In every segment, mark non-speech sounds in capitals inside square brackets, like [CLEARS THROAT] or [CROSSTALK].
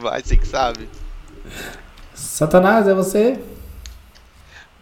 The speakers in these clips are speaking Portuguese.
Vai, você que sabe. Satanás, é você?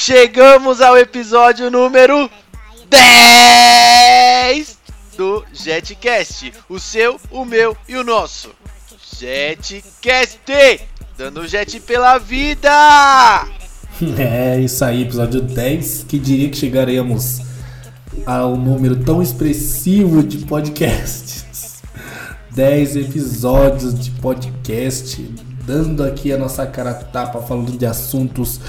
Chegamos ao episódio número 10 do Jetcast. O seu, o meu e o nosso. Jetcast! Dando jet pela vida! [LAUGHS] É isso aí, episódio 10. Que diria que chegaremos ao número tão expressivo de podcasts. [LAUGHS] 10 episódios de podcast, dando aqui a nossa cara tapa, falando de assuntos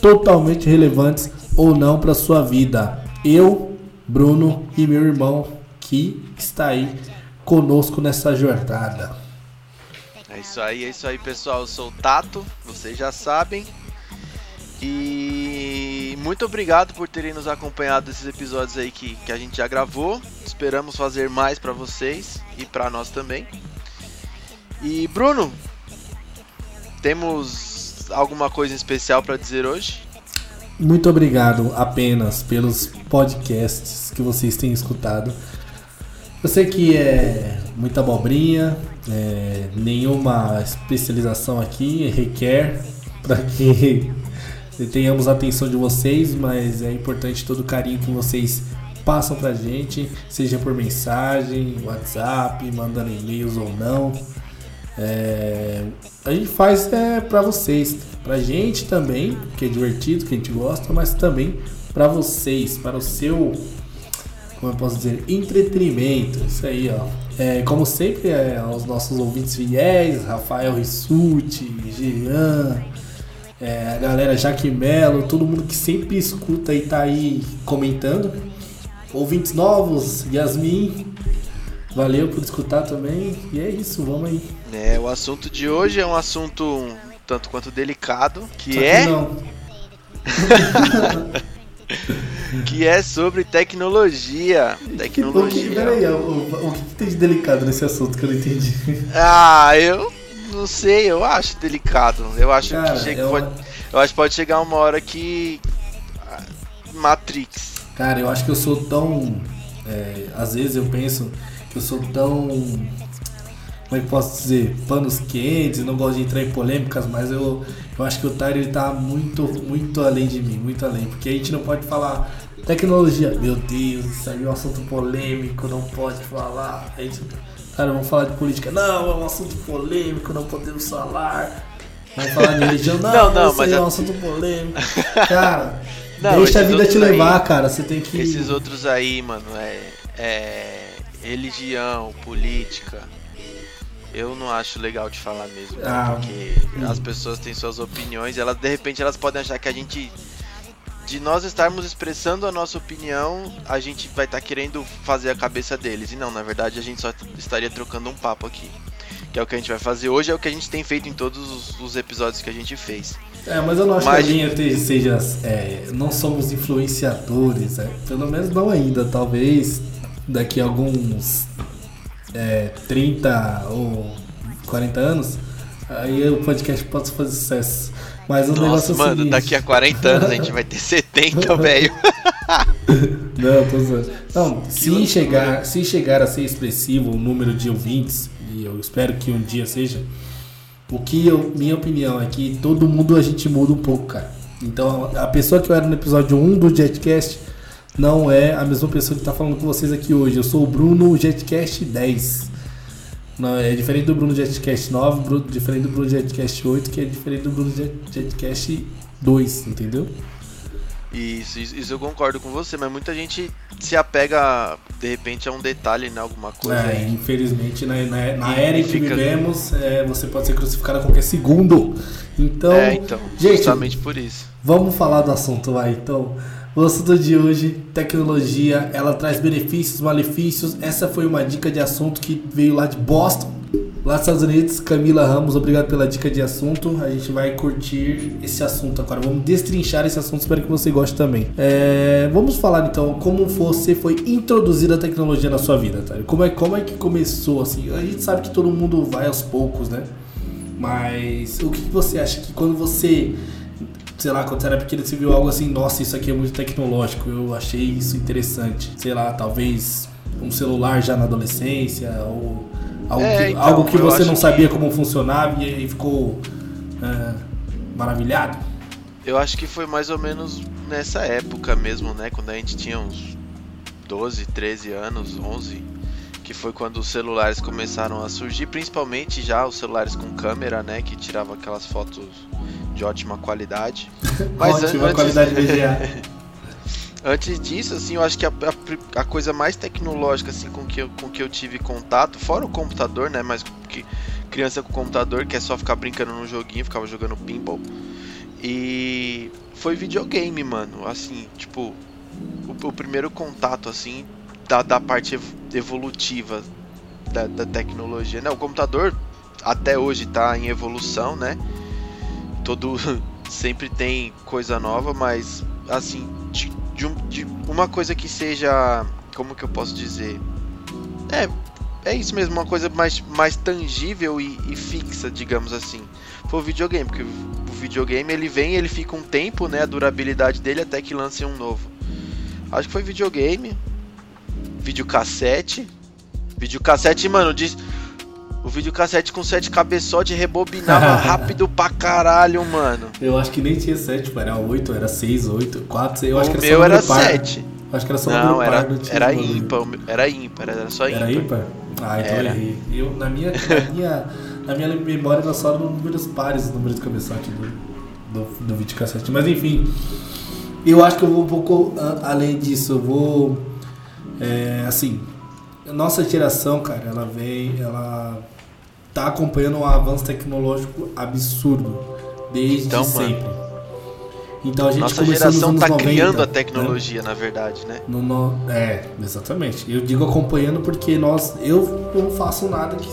totalmente relevantes ou não para sua vida. Eu, Bruno e meu irmão que está aí conosco nessa jornada. É isso aí, é isso aí, pessoal. Eu sou o Tato, vocês já sabem. E muito obrigado por terem nos acompanhado nesses episódios aí que, que a gente já gravou. Esperamos fazer mais para vocês e para nós também. E Bruno, temos alguma coisa especial para dizer hoje? Muito obrigado apenas pelos podcasts que vocês têm escutado. Eu sei que é muita abobrinha, é, nenhuma especialização aqui requer para que [LAUGHS] tenhamos a atenção de vocês, mas é importante todo o carinho que vocês passam pra gente, seja por mensagem, WhatsApp, mandando e-mails ou não. É, a gente faz é, para vocês, pra gente também, que é divertido, que a gente gosta, mas também para vocês, para o seu, como eu posso dizer, entretenimento. Isso aí, ó. É, como sempre, é, os nossos ouvintes fiéis, Rafael Rissuti, Jean, é, a galera Jaque Melo, todo mundo que sempre escuta e tá aí comentando. Ouvintes novos, Yasmin, valeu por escutar também. E é isso, vamos aí. É, o assunto de hoje é um assunto tanto quanto delicado, que, é [LAUGHS] que é sobre tecnologia. O que, Tecnologia. peraí, o, o- o que tem de delicado nesse assunto que eu não entendi? Ah, eu não sei, eu acho delicado. Eu acho Cara, que chega, é pode, eu acho pode chegar uma hora que ah, Matrix. Cara, eu acho que eu sou tão. é, às vezes eu penso eu sou tão. Como é que posso dizer? Panos quentes, não gosto de entrar em polêmicas, mas eu, eu acho que o Tyler ele tá muito, muito além de mim, muito além. Porque a gente não pode falar tecnologia. Meu Deus, isso aí é um assunto polêmico, não pode falar. A gente, cara, vamos falar de política. Não, é um assunto polêmico, não podemos falar. Vamos falar de religião. [LAUGHS] Não, Não, não, isso mas aí é um assunto polêmico. [LAUGHS] Cara, Não, deixa a vida te outros aí- levar, cara. Você tem que. Esses outros aí, mano, é, é religião, política. Eu não acho legal de falar mesmo, né? Ah, porque hum. as pessoas têm suas opiniões, e elas de repente elas podem achar que a gente de nós estarmos expressando a nossa opinião, a gente vai estar querendo fazer a cabeça deles. E não, na verdade a gente só estaria trocando um papo aqui. Que é o que a gente vai fazer hoje, é o que a gente tem feito em todos os, os episódios que a gente fez. É, mas eu não acho Mas- que a linha seja. é, não somos influenciadores, é, pelo menos não ainda. Talvez daqui a alguns é, 30 ou 40 anos, aí o podcast pode fazer sucesso. Mas o Nossa, negócio é mano, seguinte. daqui a 40 anos a gente vai ter 70, [LAUGHS] velho. Não, tô zoando. Não, se chegar, se chegar a ser expressivo o número de ouvintes, e eu espero que um dia seja, o que eu, minha opinião é que todo mundo a gente muda um pouco, cara. Então, a pessoa que eu era no episódio 1 do Jetcast não é a mesma pessoa que tá falando com vocês aqui hoje. Eu sou o Bruno Jetcast 10. Não, é diferente do Bruno Jetcast 9, Bruno- diferente do Bruno Jetcast 8, que é diferente do Bruno Jet- Jetcast 2, entendeu? Isso, isso, isso eu concordo com você, mas muita gente se apega de repente a um detalhe, né? Alguma coisa É, aí. infelizmente, na, na, na era em que fica- vivemos, é, você pode ser crucificado a qualquer segundo. Então, é, então, gente, justamente por isso. vamos falar do assunto, vai. Então, o assunto de hoje, tecnologia, ela traz benefícios, malefícios. Essa foi uma dica de assunto que veio lá de Boston. lá dos Estados Unidos. Camila Ramos, obrigado pela dica de assunto. A gente vai curtir esse assunto agora. Vamos destrinchar esse assunto, espero que você goste também. É, vamos falar então como você foi introduzida a tecnologia na sua vida, tá? Como é, como é que começou assim? A gente sabe que todo mundo vai aos poucos, né? Mas o que você acha que quando você sei lá, quando você era pequeno, você viu algo assim, nossa, isso aqui é muito tecnológico, eu achei isso interessante. Sei lá, talvez um celular já na adolescência, ou algo é, que, então, algo que você não sabia que... como funcionava e, ficou é, maravilhado? Eu acho que foi mais ou menos nessa época mesmo, né? Quando a gente tinha uns 12, 13 anos, 11, que foi quando os celulares começaram a surgir, principalmente já os celulares com câmera, né? Que tirava aquelas fotos de ótima qualidade. [LAUGHS] Mas ótima antes... qualidade VGA. [LAUGHS] antes disso, assim, eu acho que a, a, a, coisa mais tecnológica, assim, com que, eu, com que eu tive contato, fora o computador, né? Mas que criança com computador que é só ficar brincando no joguinho, ficava jogando pinball. E foi videogame, mano. Assim, tipo, o, o primeiro contato, assim, da, da parte evolutiva da, da tecnologia. Né? O computador até hoje está em evolução, né? Todo [LAUGHS] sempre tem coisa nova, mas assim, de, de, de, uma coisa que seja, como que eu posso dizer? É, é isso mesmo, uma coisa mais, mais tangível e, e fixa, digamos assim. Foi o videogame, porque o videogame ele vem, ele fica um tempo, né, a durabilidade dele até que lance um novo. Acho que foi videogame, videocassete, videocassete, mano, diz o videocassete com 7 cabeçotes rebobinava [LAUGHS] rápido pra caralho, mano. Eu acho que nem tinha 7, era 8, era 6, 8, 4, 6. Eu acho o que era meu era 7. Acho que era só Não, era, era ímpar, era ímpar, era só ímpar. Era ímpar? Ah, então era. eu errei. Eu, na, minha, na, minha, na minha memória era só números pares, o número de cabeçote do, do, do videocassete. Mas enfim, eu acho que eu vou um pouco além disso. Eu vou. É, assim, nossa geração, cara, ela vem. Ela tá acompanhando um avanço tecnológico absurdo desde então, sempre. Mano. Então a gente Nossa geração tá 90, criando a né? tecnologia, né? na verdade, né? No, no, é, exatamente. Eu digo acompanhando porque nós, eu não faço nada que,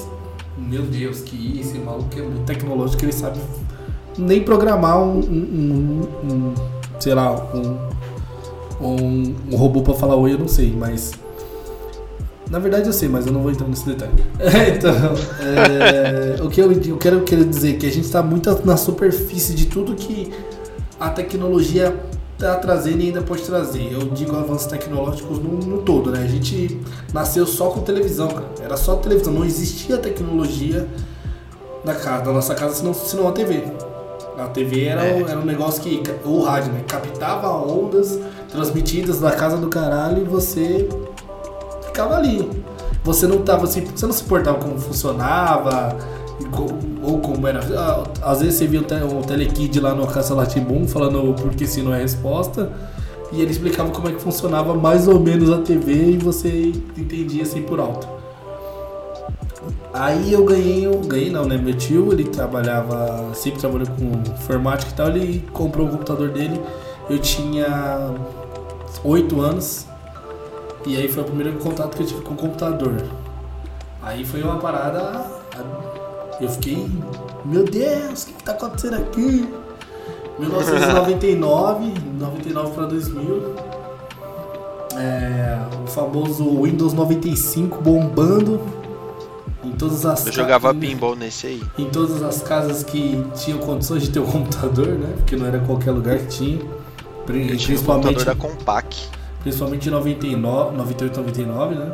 meu Deus, que esse maluco é muito tecnológico, ele sabe nem programar um, um, um, um sei lá, um, um, um robô para falar oi, eu não sei, mas na verdade eu sei, mas eu não vou entrar nesse detalhe. [LAUGHS] então, é, o que eu, eu quero, quero dizer é que a gente está muito na superfície de tudo que a tecnologia está trazendo e ainda pode trazer. Eu digo avanços tecnológicos no, no, todo, né? A gente nasceu só com televisão, cara. Era só televisão, não existia tecnologia na casa, na nossa casa, senão, senão a TV. A TV era, é. era um negócio que. O rádio, né? Captava ondas transmitidas da casa do caralho e você ficava ali. Você não tava assim, você não se como funcionava, ou como era. Ah, às vezes você via um telekid lá no Caça Latibum falando porque se não é resposta. E ele explicava como é que funcionava mais ou menos a TV e você entendia assim por alto. Aí eu ganhei, eu ganhei não, né? Meu tio, ele trabalhava, sempre trabalhou com informática e tal, ele comprou o computador dele. Eu tinha 8 anos e aí foi o primeiro contato que eu tive com o computador. Aí foi uma parada. Eu fiquei, meu Deus, o que, que tá acontecendo aqui? 1999, 99 para 2000. É, o famoso Windows 95 bombando em todas as Eu jogava pinball nesse aí. Em todas as casas que tinham condições de ter um computador, né? Porque não era qualquer lugar que tinha. Principalmente tinha o computador da Compaq principalmente em 99, 98, 99, né?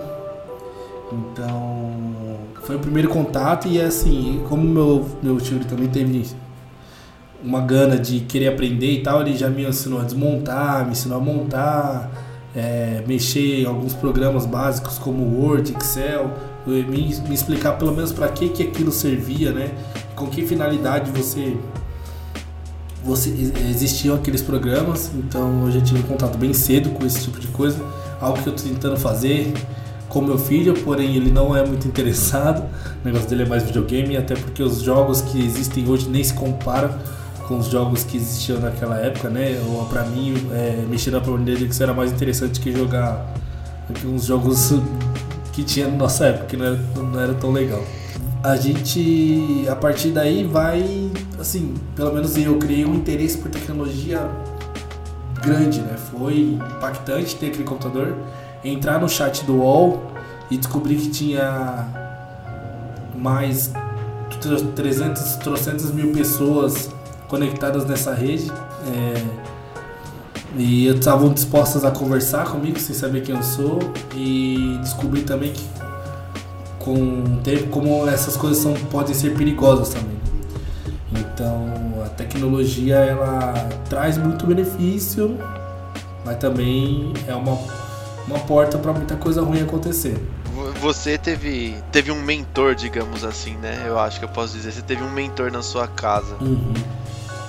Então, foi o primeiro contato e assim, como meu, meu tio também teve uma gana de querer aprender e tal, ele já me ensinou a desmontar, me ensinou a montar, é, mexer em alguns programas básicos como Word, Excel, me, me explicar pelo menos para que, que aquilo servia, né? Com que finalidade você você existiam aqueles programas, então eu já tive contato bem cedo com esse tipo de coisa, algo que eu estou tentando fazer com meu filho, porém ele não é muito [LAUGHS] interessado. O negócio dele é mais videogame, até porque os jogos que existem hoje nem se comparam com os jogos que existiam naquela época, né? Ou para mim, é, mexer na Pro era mais interessante que jogar uns jogos [LAUGHS] que tinha na nossa época, que não era, não era tão legal. A gente, a partir daí, vai, assim, pelo menos eu criei um interesse por tecnologia grande, né? Foi impactante ter aquele computador, entrar no chat do UOL e descobrir que tinha mais 300, 300 mil pessoas conectadas nessa rede. É, e estavam dispostas a conversar comigo sem saber quem eu sou e descobri também que com como essas coisas são, podem ser perigosas também. Então a tecnologia ela traz muito benefício, mas também é uma, uma porta para muita coisa ruim acontecer. Você teve, teve um mentor, digamos assim, né? Eu acho que eu posso dizer. Você teve um mentor na sua casa. Uhum.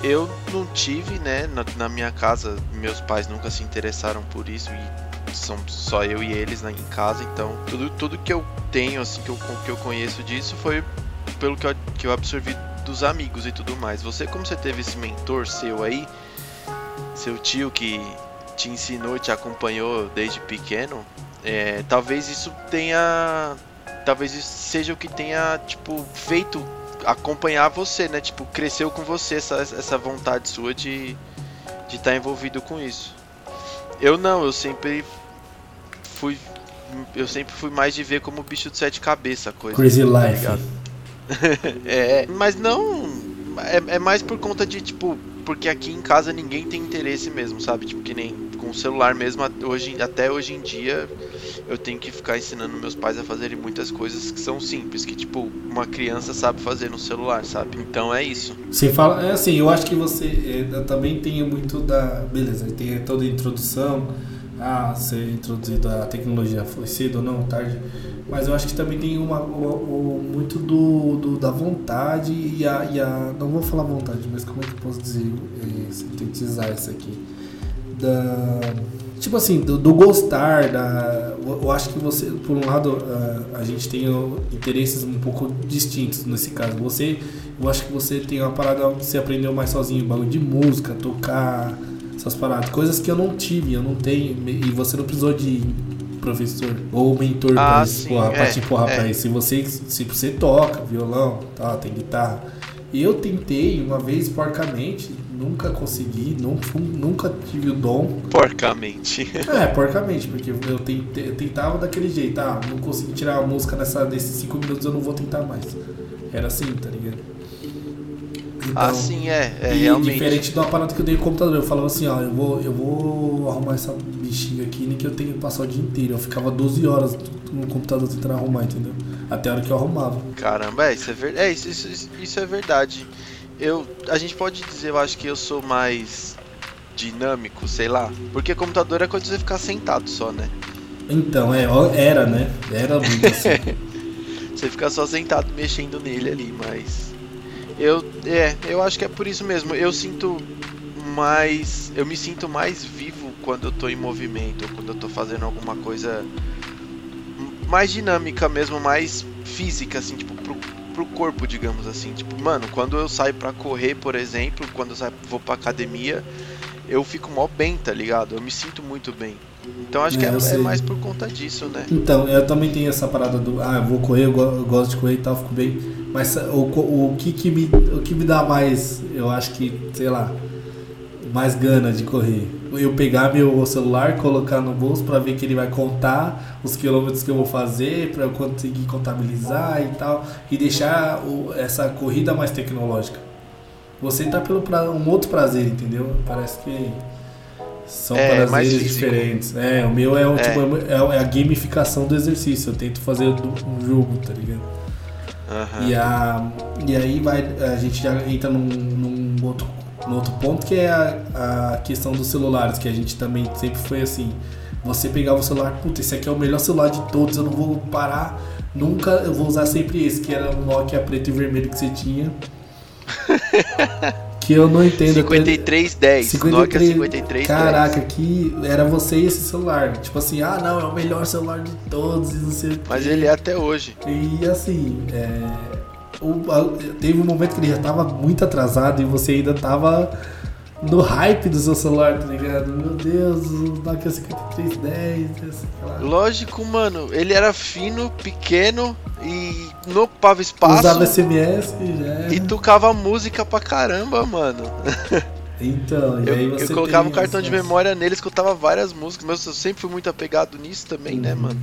Eu não tive, né? Na, na, minha casa, meus pais nunca se interessaram por isso e são só eu e eles né, em casa. Então, tudo, tudo que eu tenho, assim, que eu, que eu conheço disso foi pelo que eu, que eu absorvi dos amigos e tudo mais. Você, como você teve esse mentor seu aí, seu tio que te ensinou e te acompanhou desde pequeno, é, talvez isso tenha. Talvez isso seja o que tenha, tipo, feito acompanhar você, né? Tipo, cresceu com você essa, essa vontade sua de de estar tá envolvido com isso. Eu não, eu sempre fui eu sempre fui mais de ver como bicho de sete cabeças coisa. Crazy tá Life. [LAUGHS] é, mas não é, é mais por conta de tipo porque aqui em casa ninguém tem interesse mesmo, sabe? Tipo, que nem com o celular mesmo, hoje, até hoje em dia, eu tenho que ficar ensinando meus pais a fazerem muitas coisas que são simples, que tipo, uma criança sabe fazer no celular, sabe? Então é isso. Você fala, é assim, eu acho que você é, também tem muito da. Beleza, tem toda a introdução ah, ser introduzido a tecnologia foi cedo ou não, tarde. Mas eu acho que também tem uma, uma, uma muito do, do, da vontade e a, e a. Não vou falar vontade, mas como é que eu posso dizer, é, sintetizar isso aqui? Da. Tipo assim, do, do, gostar, da. Eu acho que você, por um lado, a, a gente tem interesses um pouco distintos nesse caso. Você, eu acho que você tem uma parada, você aprendeu mais sozinho, bagulho de música, tocar essas paradas. Coisas que eu não tive, eu não tenho. E você não precisou de professor ou mentor ah, pra, empurrar, é, pra te empurrar é. pra isso. Se você, se você toca violão, tá, tem guitarra. Eu tentei uma vez porcamente, nunca consegui, nunca, nunca tive o dom. Porcamente. É, porcamente, porque eu, tentei, eu tentava daquele jeito, ah, não consegui tirar a música nessa, nesses 5 minutos, eu não vou tentar mais. Era assim, tá ligado? Então, ah, sim, é. é e realmente. diferente do aparato que eu tenho no computador, eu falava assim, ó, eu vou, eu vou arrumar essa bichinha aqui, nem que eu tenho que passar o dia inteiro. Eu ficava 12 horas no computador tentando arrumar, entendeu? Até a hora que eu arrumava. Caramba, é, isso é verdade. É, isso, isso, isso é verdade. Eu, a gente pode dizer, eu acho que eu sou mais dinâmico, sei lá. Porque computador é de você ficar sentado só, né? Então, é, era, né? Era muito assim. [LAUGHS] você fica só sentado mexendo nele ali, mas eu, é, eu acho que é por isso mesmo. Eu sinto mais. Eu me sinto mais vivo quando eu tô em movimento, quando eu tô fazendo alguma coisa mais dinâmica mesmo, mais física, assim, tipo, pro, pro corpo, digamos assim. Tipo, mano, quando eu saio pra correr, por exemplo, quando eu saio, vou pra academia, eu fico mó bem, tá ligado? Eu me sinto muito bem. Então acho é, que é, é, mais por conta disso, né? Então, eu também tenho essa parada do, ah, eu vou correr, eu gosto de correr e tal, fico bem. Mas o, o, que, que me, o que me dá mais, eu acho que, sei lá, mais gana de correr? Eu pegar meu celular, colocar no bolso para ver que ele vai contar os quilômetros que eu vou fazer, para eu conseguir contabilizar e tal, e deixar o, essa corrida mais tecnológica. Você tá pelo pra, um outro prazer, entendeu? Parece que são é, prazeres diferentes. É, o meu é, o, é. Tipo, é, é a gamificação do exercício. Eu tento fazer um jogo, tá ligado? Uhum. E, a, e aí vai, a gente já entra num, num, outro, num outro ponto que é a, a questão dos celulares, que a gente também sempre foi assim. Você pegava o celular, puta, esse aqui é o melhor celular de todos, eu não vou parar, nunca, eu vou usar sempre esse, que era o Nokia preto e vermelho que você tinha. [LAUGHS] que eu não entendo. 5310, 53, Nokia 5310. Caraca, que era você e esse celular. Tipo assim, ah não, é o melhor celular de todos e não sei Mas ele é até hoje. E assim, é, o, teve um momento que ele já tava muito atrasado e você ainda tava no hype do seu celular, tá ligado? Meu Deus, o Nokia 5310, sei lá. Lógico, mano, ele era fino, pequeno e não ocupava espaço. Usava SMS já. E tocava música pra caramba, mano. [LAUGHS] Então, e eu, aí você eu colocava um cartão de memória nele, escutava várias músicas, mas eu sempre fui muito apegado nisso também, né, Uhum. mano?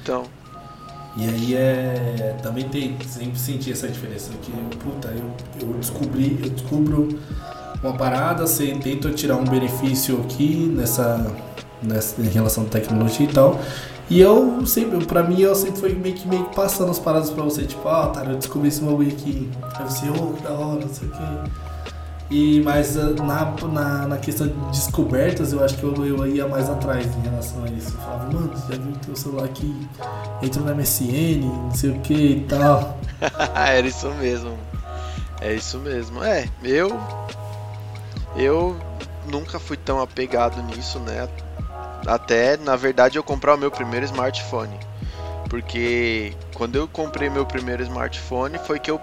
Então, E aí é. Também tem. Sempre senti essa diferença. Que, puta, eu, eu descobri, eu descubro uma parada, você tenta tirar um benefício aqui nessa. nessa em relação à tecnologia e tal. E eu sempre, pra mim, eu sempre fui meio que, meio que passando as paradas pra você, tipo, ah, tá, eu descobri esse bagulho aqui. Aí você, ô, que da hora, não sei o quê. E, mas ah, na, na, na questão de descobertas, eu acho que eu, eu ia mais atrás em relação a isso. Eu falava, mano, você já viu que teu celular aqui entra no MSN, não sei o que e tal. era [LAUGHS] isso mesmo. É isso mesmo. É, eu. Eu nunca fui tão apegado nisso, né? Até, na verdade, eu comprar o meu primeiro smartphone. Porque quando eu comprei meu primeiro smartphone foi que eu.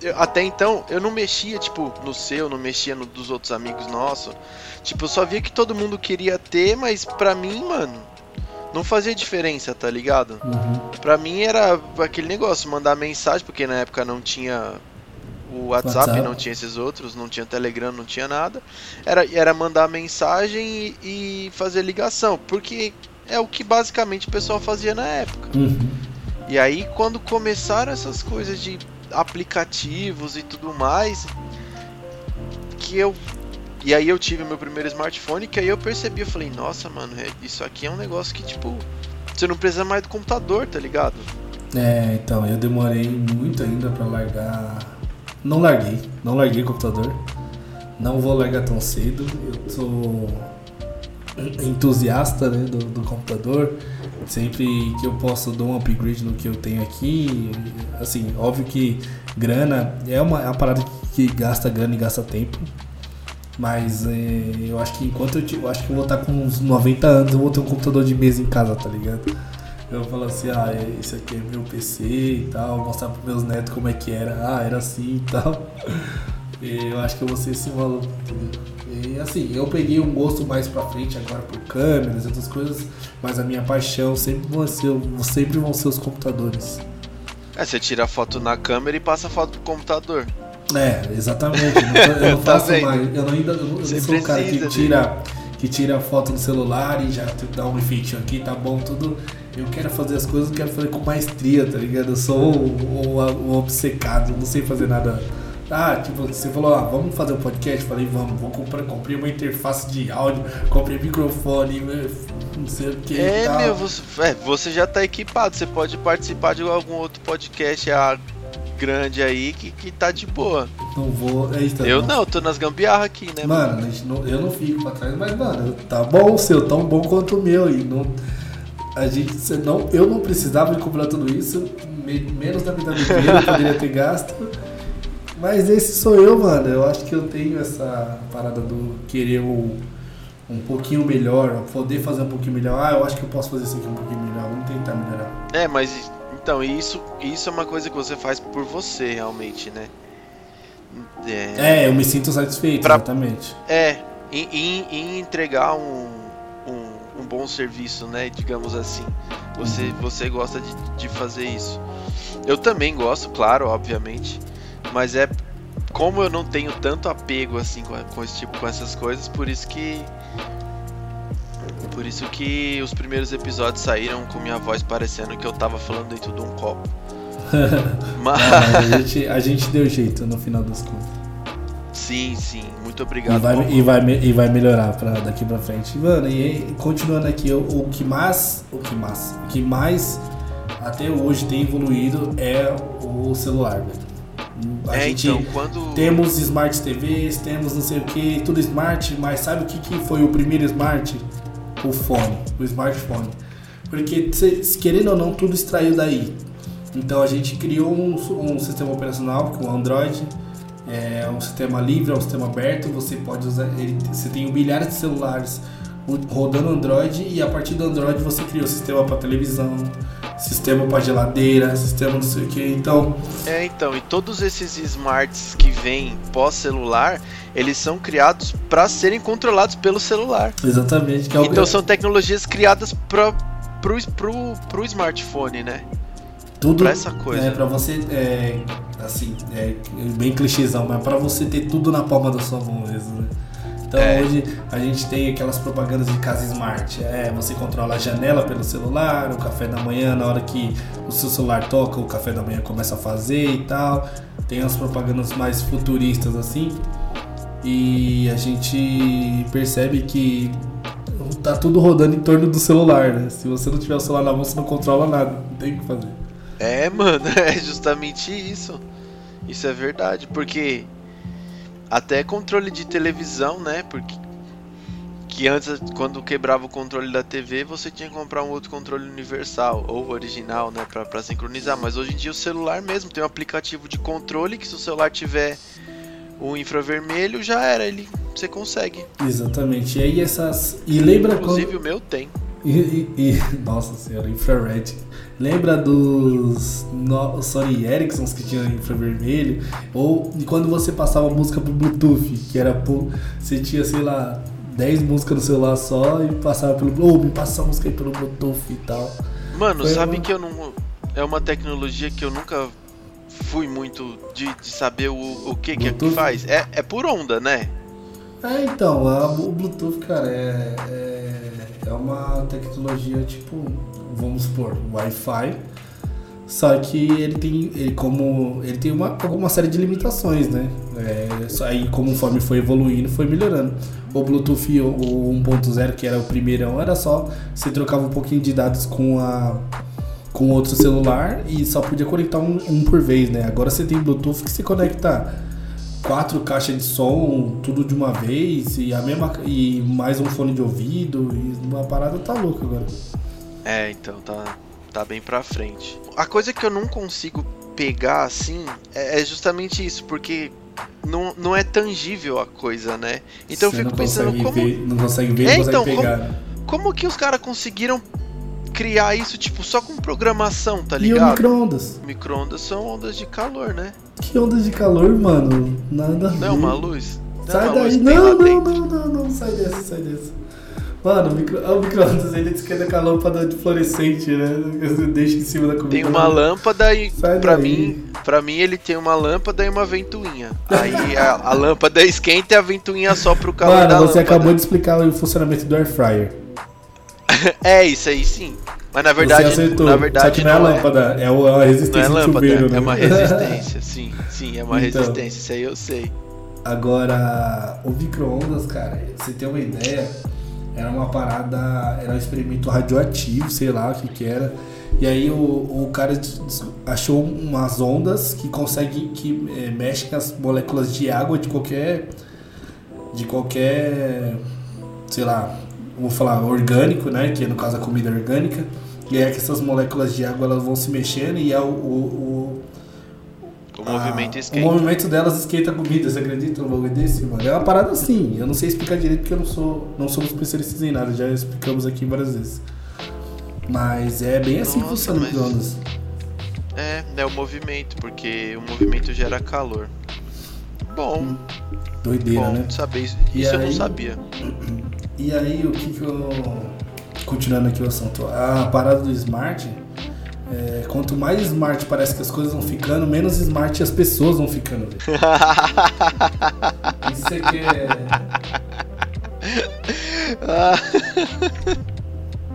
eu- até então eu não mexia, tipo, no seu, não mexia no dos outros amigos nossos. Tipo, eu só via que todo mundo queria ter, mas pra mim, mano, não fazia diferença, tá ligado? Uhum. Pra mim era aquele negócio, mandar mensagem, porque na época não tinha o WhatsApp, WhatsApp. não tinha esses outros, não tinha Telegram, não tinha nada. Era, era mandar mensagem e, e fazer ligação, porque é o que basicamente o pessoal fazia na época. Uhum. E aí quando começaram essas coisas de aplicativos e tudo mais, que eu e aí eu tive meu primeiro smartphone, que aí eu percebi, eu falei, nossa, mano, é- isso aqui é um negócio que tipo você não precisa mais do computador, tá ligado? É, então, eu demorei muito ainda pra largar. Não larguei, não larguei o computador. Não vou largar tão cedo. Eu sou entusiasta né, do, do computador. Sempre que eu posso dou um upgrade no que eu tenho aqui. Assim, óbvio que grana é uma, é uma parada que gasta grana e gasta tempo. Mas é, eu acho que enquanto eu, eu acho que eu vou estar com uns 90 anos, eu vou ter um computador de mesa em casa, tá ligado? Eu falo assim, ah, esse aqui é meu PC e tal, mostrar pros meus netos como é que era, ah, era assim e tal. [LAUGHS] E eu acho que eu vou ser esse maluco, entendeu? E assim, eu peguei um gosto mais pra frente agora por câmeras e outras coisas, mas a minha paixão sempre vão ser, sempre vão ser os computadores. É, você tira a foto na câmera e passa a foto pro computador. É, exatamente. Eu não, eu [LAUGHS] não Tá faço mais. Eu não, ainda, eu não Você sou o cara que tira, que tira a foto no celular e já dá um efeitinho aqui, tá bom, tudo. Eu quero fazer as coisas, eu quero fazer com maestria, tá ligado? Eu sou o obcecado, não sei fazer nada. Ah, tipo, você falou, ah, vamos fazer um podcast? Falei, vamos, vou comprar, comprei uma interface de áudio, comprei microfone, não sei o que. É, meu, você, é, você já tá equipado. Você pode participar de algum outro podcast ah, grande aí que, que tá de boa. Não vou. É isso, Eu não, tô nas gambiarra aqui, né? Mano, não- eu não fico pra trás, mas, mano, tá bom o seu, tão bom quanto o meu. E não, a gente, não, eu não precisava de comprar tudo isso, me- menos da metade do dinheiro eu poderia ter gasto. Mas esse sou eu, mano. Eu acho que eu tenho essa parada do querer o, um pouquinho melhor, poder fazer um pouquinho melhor. Ah, eu acho que eu posso fazer isso aqui um pouquinho melhor, vamos tentar melhorar. É, mas então, isso, isso é uma coisa que você faz por você, realmente, né? É, eu me sinto satisfeito, Pra- exatamente. É, em, em- em entregar um, um, um bom serviço, né? Digamos assim. Você, você gosta de, de fazer isso. Eu também gosto, claro, obviamente. Mas é como eu não tenho tanto apego assim com, com esse tipo, com essas coisas, por isso que. Por isso que os primeiros episódios saíram com minha voz parecendo que eu tava falando dentro de um copo. [LAUGHS] Mas, Mas a, gente, a gente deu jeito no final das contas. sim, sim, muito E obrigado. vai, Paulo. e, vai, e vai melhorar pra daqui pra frente. Mano, e, e continuando aqui, o, o que mais. O que mais? O que mais até hoje tem evoluído é o celular, velho. A é, gente então, quando. temos smart TVs, temos não sei o que, tudo smart, mas sabe o que, que foi o primeiro smart? O fone, o smartphone. Porque, querendo ou não, tudo extraiu daí. Então a gente criou um, um sistema operacional, que o Android, é um sistema livre, é um sistema aberto, você pode usar, ele, você tem milhares de celulares rodando Android e a partir do Android você criou sistema para televisão, sistema para geladeira, sistema não sei o que. Então. É, então, e todos esses smarts que vêm pós-celular, eles são criados para serem controlados pelo celular. Exatamente. É então são tecnologias criadas para pro, pro, pro smartphone, né? Tudo pra essa coisa. É, pra você, é, assim, é bem clichêzão, mas para você ter tudo na palma da sua mão mesmo, né? Então é. hoje a gente tem aquelas propagandas de casa smart. É, você controla a janela pelo celular, o café da manhã, na hora que o seu celular toca, o café da manhã começa a fazer e tal. Tem as propagandas mais futuristas assim. E a gente percebe que tá tudo rodando em torno do celular, né? Se você não tiver o celular na mão, você não controla nada, não tem o que fazer. É, mano, [LAUGHS] é justamente isso. Isso é verdade, porque até controle de televisão, né? Porque que antes, quando quebrava o controle da TV, você tinha que comprar um outro controle universal ou original, né, para sincronizar. Mas hoje em dia o celular mesmo tem um aplicativo de controle que se o celular tiver o infravermelho já era, ele você consegue. Exatamente. E aí essas e lembra Inclusive quando... o meu tem. E, e, e, [LAUGHS] nossa senhora, infrared. Lembra dos no, Sony Ericssons que tinham infravermelho? Ou quando você passava música pro Bluetooth, que era por. Você tinha, sei lá, 10 músicas no celular só e passava pelo. Ô, oh, me passa a música aí pelo Bluetooth e tal. Mano, Foi sabe uma... que eu não. É uma tecnologia que eu nunca fui muito de, de saber o, o que, que, é que faz. É, é por onda, né? É, então, a, o Bluetooth, cara, é, é, é uma tecnologia tipo, vamos supor, Wi-Fi. Só que ele tem, ele como, ele tem uma, alguma série de limitações, né? É, aí, conforme foi evoluindo, foi melhorando. O Bluetooth o 1.0, que era o primeirão, era só você trocava um pouquinho de dados com a com outro celular e só podia conectar um, um por vez, né? Agora você tem Bluetooth que se conecta quatro caixas de som, tudo de uma vez, e a mesma e mais um fone de ouvido, e uma parada tá louca agora. É, então tá, tá bem pra frente. A coisa que eu não consigo pegar assim é, é justamente isso, porque não, não é tangível a coisa, né? Então Você eu fico pensando como. Ver, não consegue ver, é, não consegue então, pegar. Como, como que os caras conseguiram criar isso, tipo, só com programação, tá ligado? E o micro-ondas? Micro-ondas são ondas de calor, né? Que ondas de calor, mano? Nada Não é uma luz? Sai não, daí. Não, não, não, não, não, sai dessa, sai dessa. Mano, o, micro, micro-ondas ele esquenta com a lâmpada de fluorescente, né? Deixa em cima da comida. Tem uma lâmpada e Sai pra daí. mim, pra mim ele tem uma lâmpada e uma ventoinha. Aí a, a lâmpada [LAUGHS] esquenta e a ventoinha só pro calor Mano, você lâmpada. acabou de explicar o funcionamento do air fryer. [LAUGHS] é, isso aí sim. Mas na verdade, Você acertou. na verdade Só que não, é, é lâmpada, é, é uma resistência não é lâmpada, chuveiro, né? É uma resistência, [LAUGHS] sim, sim, é uma então, resistência, isso aí eu sei. Agora, o micro-ondas, cara, você tem uma ideia, era uma parada, era um experimento radioativo, sei lá o que que era. E aí o, o cara achou umas ondas que conseguem, que é, mexem com as moléculas de água de qualquer, de qualquer, sei lá, vou falar orgânico, né? Que é no caso a comida orgânica. E é que essas moléculas de água elas vão se mexendo e é o, o, o, o movimento esquenta. O movimento delas esquenta a comida, você acredita no bagulho desse, mano? É uma parada assim, eu não sei explicar direito porque eu não sou. não somos especialistas em nada, já explicamos aqui várias vezes. Mas é bem assim Nossa, que funciona mas... microondas. É, é o movimento, porque o movimento gera calor. Bom. Doideira, bom, né? Saber isso, isso aí, eu não sabia. [CLEARS THROAT] E aí, o que que eu. Continuando aqui o assunto, a parada do smart. É, quanto mais smart parece que as coisas vão ficando, menos smart as pessoas vão ficando. [LAUGHS] Isso é que é.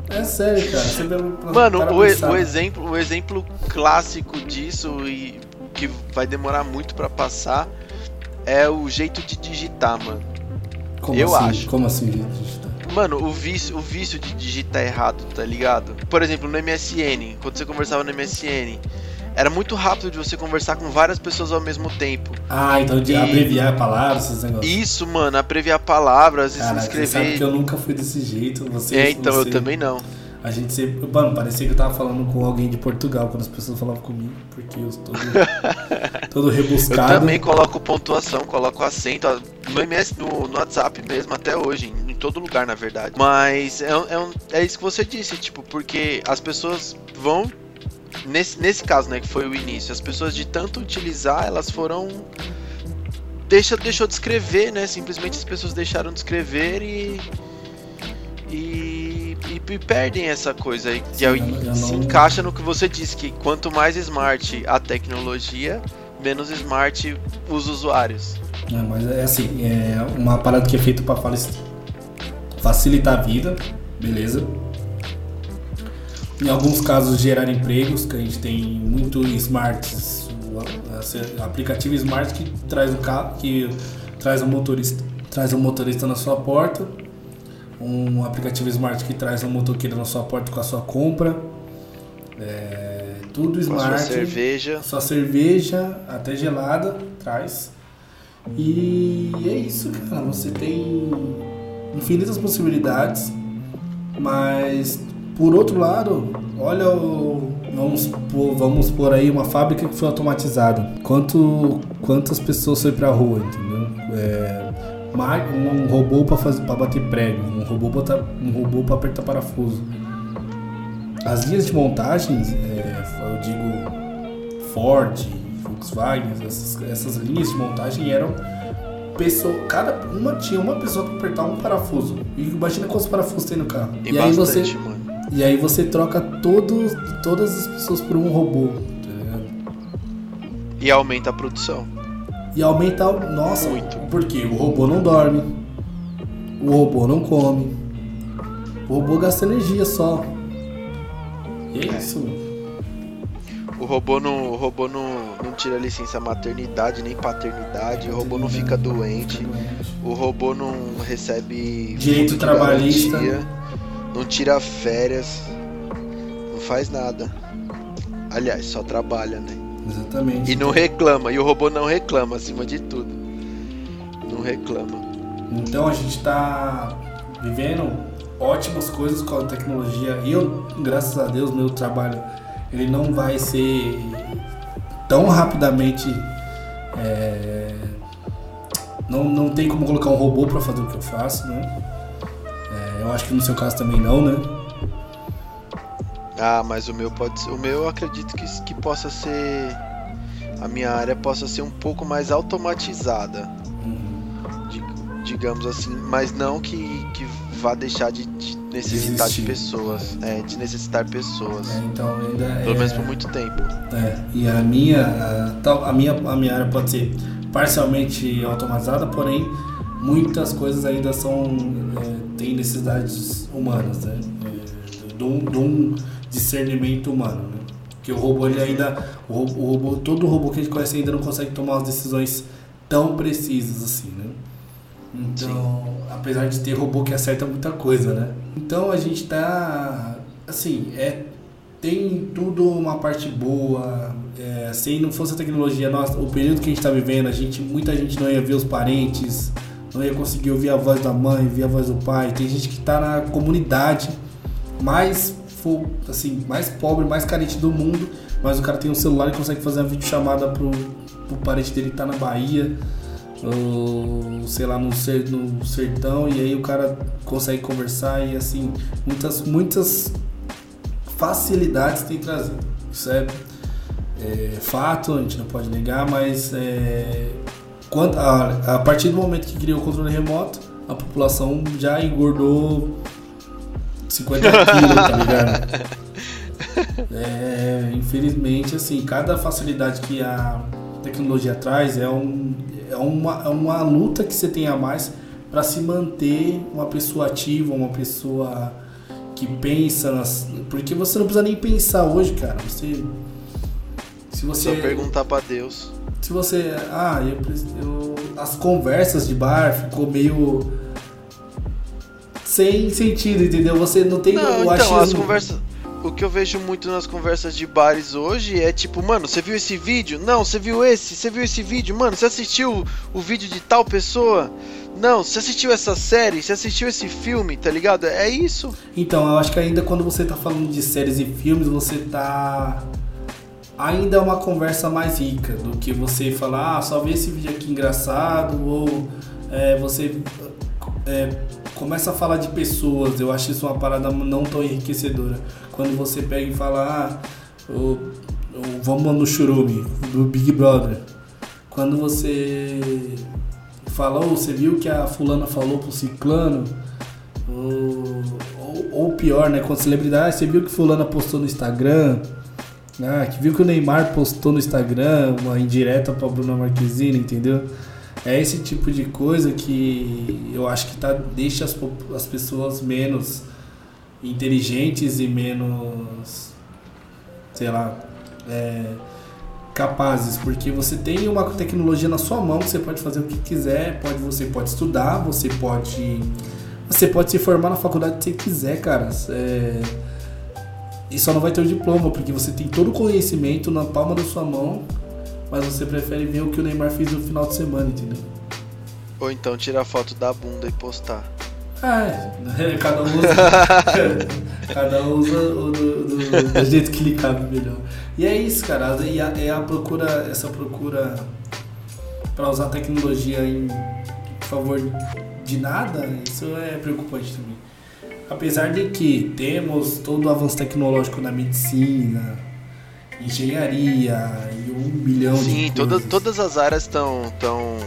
É sério, cara. Você Mano, o, o, exemplo, o exemplo clássico disso e que vai demorar muito para passar é o jeito de digitar, mano. Como eu assim? acho. Como assim, digitar? Mano, o vício, o vício de digitar errado, tá ligado? Por exemplo, no MSN, quando você conversava no MSN, era muito rápido de você conversar com várias pessoas ao mesmo tempo. Ah, então de e... abreviar palavras, esses negócios. Isso, mano, abreviar palavras, Caraca, escrever. Você sabe que eu nunca fui desse jeito. Você, é, então você... eu também não. A gente sempre. Mano, parecia que eu tava falando com alguém de Portugal quando as pessoas falavam comigo, porque eu todo, [LAUGHS] todo rebuscado. Eu também coloco pontuação, coloco acento no MS, no, no WhatsApp mesmo, até hoje, em, em todo lugar, na verdade. Mas é, é, um, é isso que você disse, tipo, porque as pessoas vão. Nesse, nesse caso, né, que foi o início, as pessoas de tanto utilizar, elas foram deixa, deixou de escrever, né? Simplesmente as pessoas deixaram de escrever e. E, e, e perdem essa coisa aí. Sim, e se encaixa no que você disse, que quanto mais smart a tecnologia, menos smart os usuários. É, mas é assim, é uma parada que é feita para facilitar a vida, beleza? Em alguns casos gerar empregos, que a gente tem muito smarts aplicativo smart que traz o carro, que traz o motorista, traz o motorista na sua porta, um aplicativo smart que traz um motoqueiro na sua porta com a sua compra. É, tudo smart. sua cerveja. Sua cerveja, até gelada, traz. E é isso, cara. Você tem infinitas possibilidades, mas por outro lado, olha o. Vamos por, vamos por aí uma fábrica que foi automatizada. Quanto, quantas pessoas foi pra rua, entendeu? É, um robô para fazer para bater prego, um robô para um robô para apertar parafuso. As linhas de montagens, é, eu digo Ford, Volkswagen, essas, essas linhas de montagem eram pessoa, cada uma tinha uma pessoa para apertar um parafuso. E imagina quantos parafusos tem no carro. E, e aí você mano. E aí você troca todos, todas as pessoas por um robô. Tá e aumenta a produção. E aumenta. Nossa, Muito. porque o robô não dorme. O robô não come. O robô gasta energia só. E é, é. isso. O robô não, o robô não, não tira licença maternidade nem paternidade, o robô não fica doente, o robô não recebe direito trabalhista. Garantia não tira férias, não faz nada. Aliás, só trabalha, né? Exatamente. E não reclama, e o robô não reclama acima de tudo. Não reclama. Então a gente tá vivendo ótimas coisas com a tecnologia. E eu, graças a Deus, meu trabalho ele não vai ser tão rapidamente. É... Não, não tem como colocar um robô para fazer o que eu faço, né? Eu acho que no seu caso também não, né? Ah, mas o meu pode ser. O meu eu acredito que, que possa ser. A minha área possa ser um pouco mais automatizada. Uhum. digamos assim. Mas não que, que vá deixar de, de necessitar Desistir. de pessoas. É, de necessitar pessoas. É, então ainda Pelo é... menos por muito tempo. É, e a minha. A, a, minha, a minha área pode ser parcialmente automatizada, porém muitas coisas ainda são é, têm necessidades humanas, né? É, de, um, de um discernimento humano, né? Que o robô ele ainda o robô, todo robô que a gente conhece ainda não consegue tomar as decisões tão precisas assim, né? Então, Sim. apesar de ter robô que acerta muita coisa, né? Então a gente tá assim, é tem tudo uma parte boa. É, se não fosse a tecnologia, nossa, o período que a gente está vivendo, a gente, muita gente não ia ver os parentes, não ia conseguir ouvir a voz da mãe, ouvir a voz do pai. Tem gente que está na comunidade mais assim, mais pobre, mais carente do mundo, mas o cara tem um celular e consegue fazer uma videochamada pro, pro parente dele que tá na Bahia, ou sei lá, no, ser, no sertão, e aí o cara consegue conversar e assim, muitas, muitas facilidades tem trazido. Isso é, é fato, a gente não pode negar, mas é, quando, a, a partir do momento que criou o controle remoto, a população já engordou 50 quilos, tá ligado? É, infelizmente, assim, cada facilidade que a tecnologia traz é, um, é, uma, é uma luta que você tem a mais para se manter uma pessoa ativa, uma pessoa que pensa nas, porque você não precisa nem pensar hoje, cara. Você se você Só perguntar para Deus se você. Ah, eu, eu, as conversas de bar ficou meio. Sem sentido, entendeu? Você não tem não, o então, achismo. as conversas. O que eu vejo muito nas conversas de bares hoje é tipo, mano, você viu esse vídeo? Não, você viu esse? Você viu esse vídeo? Mano, você assistiu o vídeo de tal pessoa? Não, você assistiu essa série, você assistiu esse filme, tá ligado? É isso. Então, eu acho que ainda quando você tá falando de séries e filmes, você tá. Ainda é uma conversa mais rica do que você falar, ah, só vi esse vídeo aqui engraçado, ou é, você é, começa a falar de pessoas. Eu acho isso uma parada não tão enriquecedora. Quando você pega e fala, ah, o, o, vamos no churume do Big Brother. Quando você fala, oh, você viu que a fulana falou pro ciclano? Ou, ou, ou pior, né? Com celebridade, você viu que fulana postou no Instagram? Ah, que viu que o Neymar postou no Instagram uma indireta pra Bruna Marquezine, entendeu? É esse tipo de coisa que eu acho que tá, deixa as, as pessoas menos inteligentes e menos, sei lá, é, capazes, porque você tem uma tecnologia na sua mão, você pode fazer o que quiser, pode, você pode estudar, você pode, você pode se formar na faculdade que você quiser, cara. É, e só não vai ter o diploma, porque você tem todo o conhecimento na palma da sua mão, mas você prefere ver o que o Neymar fez no final de semana, entendeu? Ou então tirar foto da bunda e postar. Ah, é, [LAUGHS] cada um usa, [LAUGHS] cada um usa o do, do, do, jeito que lhe cabe melhor. E é isso, cara. E a, é a procura, essa procura para usar tecnologia em favor de nada, isso é preocupante também. Apesar de que temos todo o avanço tecnológico na medicina, engenharia e um bilhão Sim, de Sim, toda, todas as áreas estão tão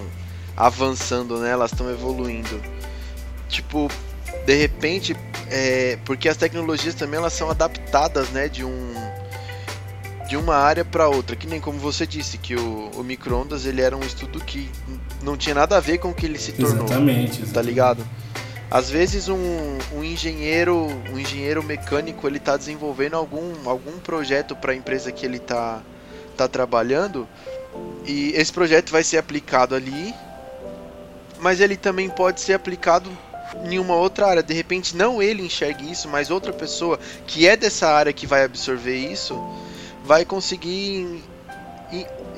avançando, né? Elas estão evoluindo. Tipo, de repente, é, porque as tecnologias também elas são adaptadas, né? De um de uma área para outra, que nem como você disse que o, o microondas ele era um estudo que não tinha nada a ver com o que ele se tornou. Exatamente. exatamente. Tá ligado? Às vezes um, um engenheiro, um engenheiro mecânico, ele está desenvolvendo algum, algum projeto para a empresa que ele está tá trabalhando e esse projeto vai ser aplicado ali, mas ele também pode ser aplicado em uma outra área. De repente não ele enxergue isso, mas outra pessoa que é dessa área que vai absorver isso vai conseguir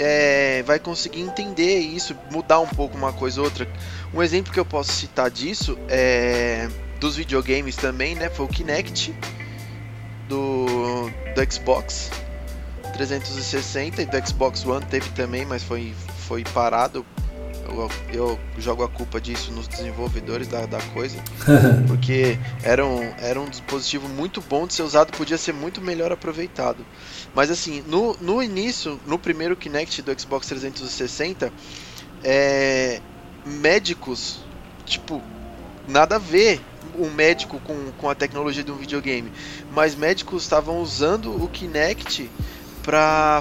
é, vai conseguir entender isso, mudar um pouco uma coisa ou outra. Um exemplo que eu posso citar disso é dos videogames também, né? Foi o Kinect do, do Xbox 360 e do Xbox One teve também, mas foi, foi parado. Eu, eu jogo a culpa disso nos desenvolvedores da, da coisa, [LAUGHS] porque era um, era um dispositivo muito bom de ser usado, podia ser muito melhor aproveitado. Mas assim, no, no início, no primeiro Kinect do Xbox 360, é, médicos, tipo, nada a ver um médico com, com a tecnologia de um videogame, mas médicos estavam usando o Kinect para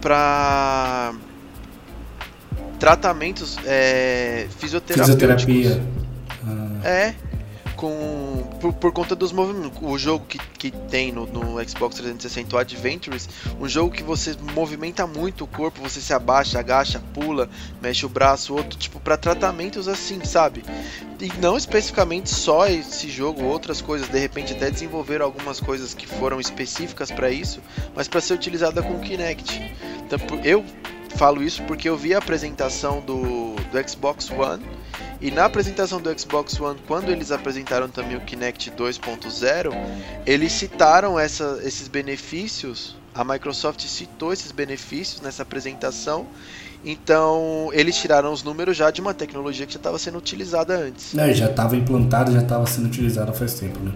para tratamentos é, fisioterapêuticos. Fisioterapia. Ah. É, com por, por, conta dos movimentos. O jogo que, que tem no, no, Xbox 360, o Adventures, um jogo que você movimenta muito o corpo, você se abaixa, agacha, pula, mexe o braço, outro, tipo, para tratamentos assim, sabe? E não especificamente só esse jogo, outras coisas, de repente até desenvolver algumas coisas que foram específicas para isso, mas para ser utilizada com o Kinect. Então, eu falo isso porque eu vi a apresentação do, do Xbox One e na apresentação do Xbox One, quando eles apresentaram também o Kinect 2.0, eles citaram essa, esses benefícios. A Microsoft citou esses benefícios nessa apresentação. Então, eles tiraram os números já de uma tecnologia que já estava sendo utilizada antes. É, já estava implantado, já estava sendo utilizada faz tempo, né?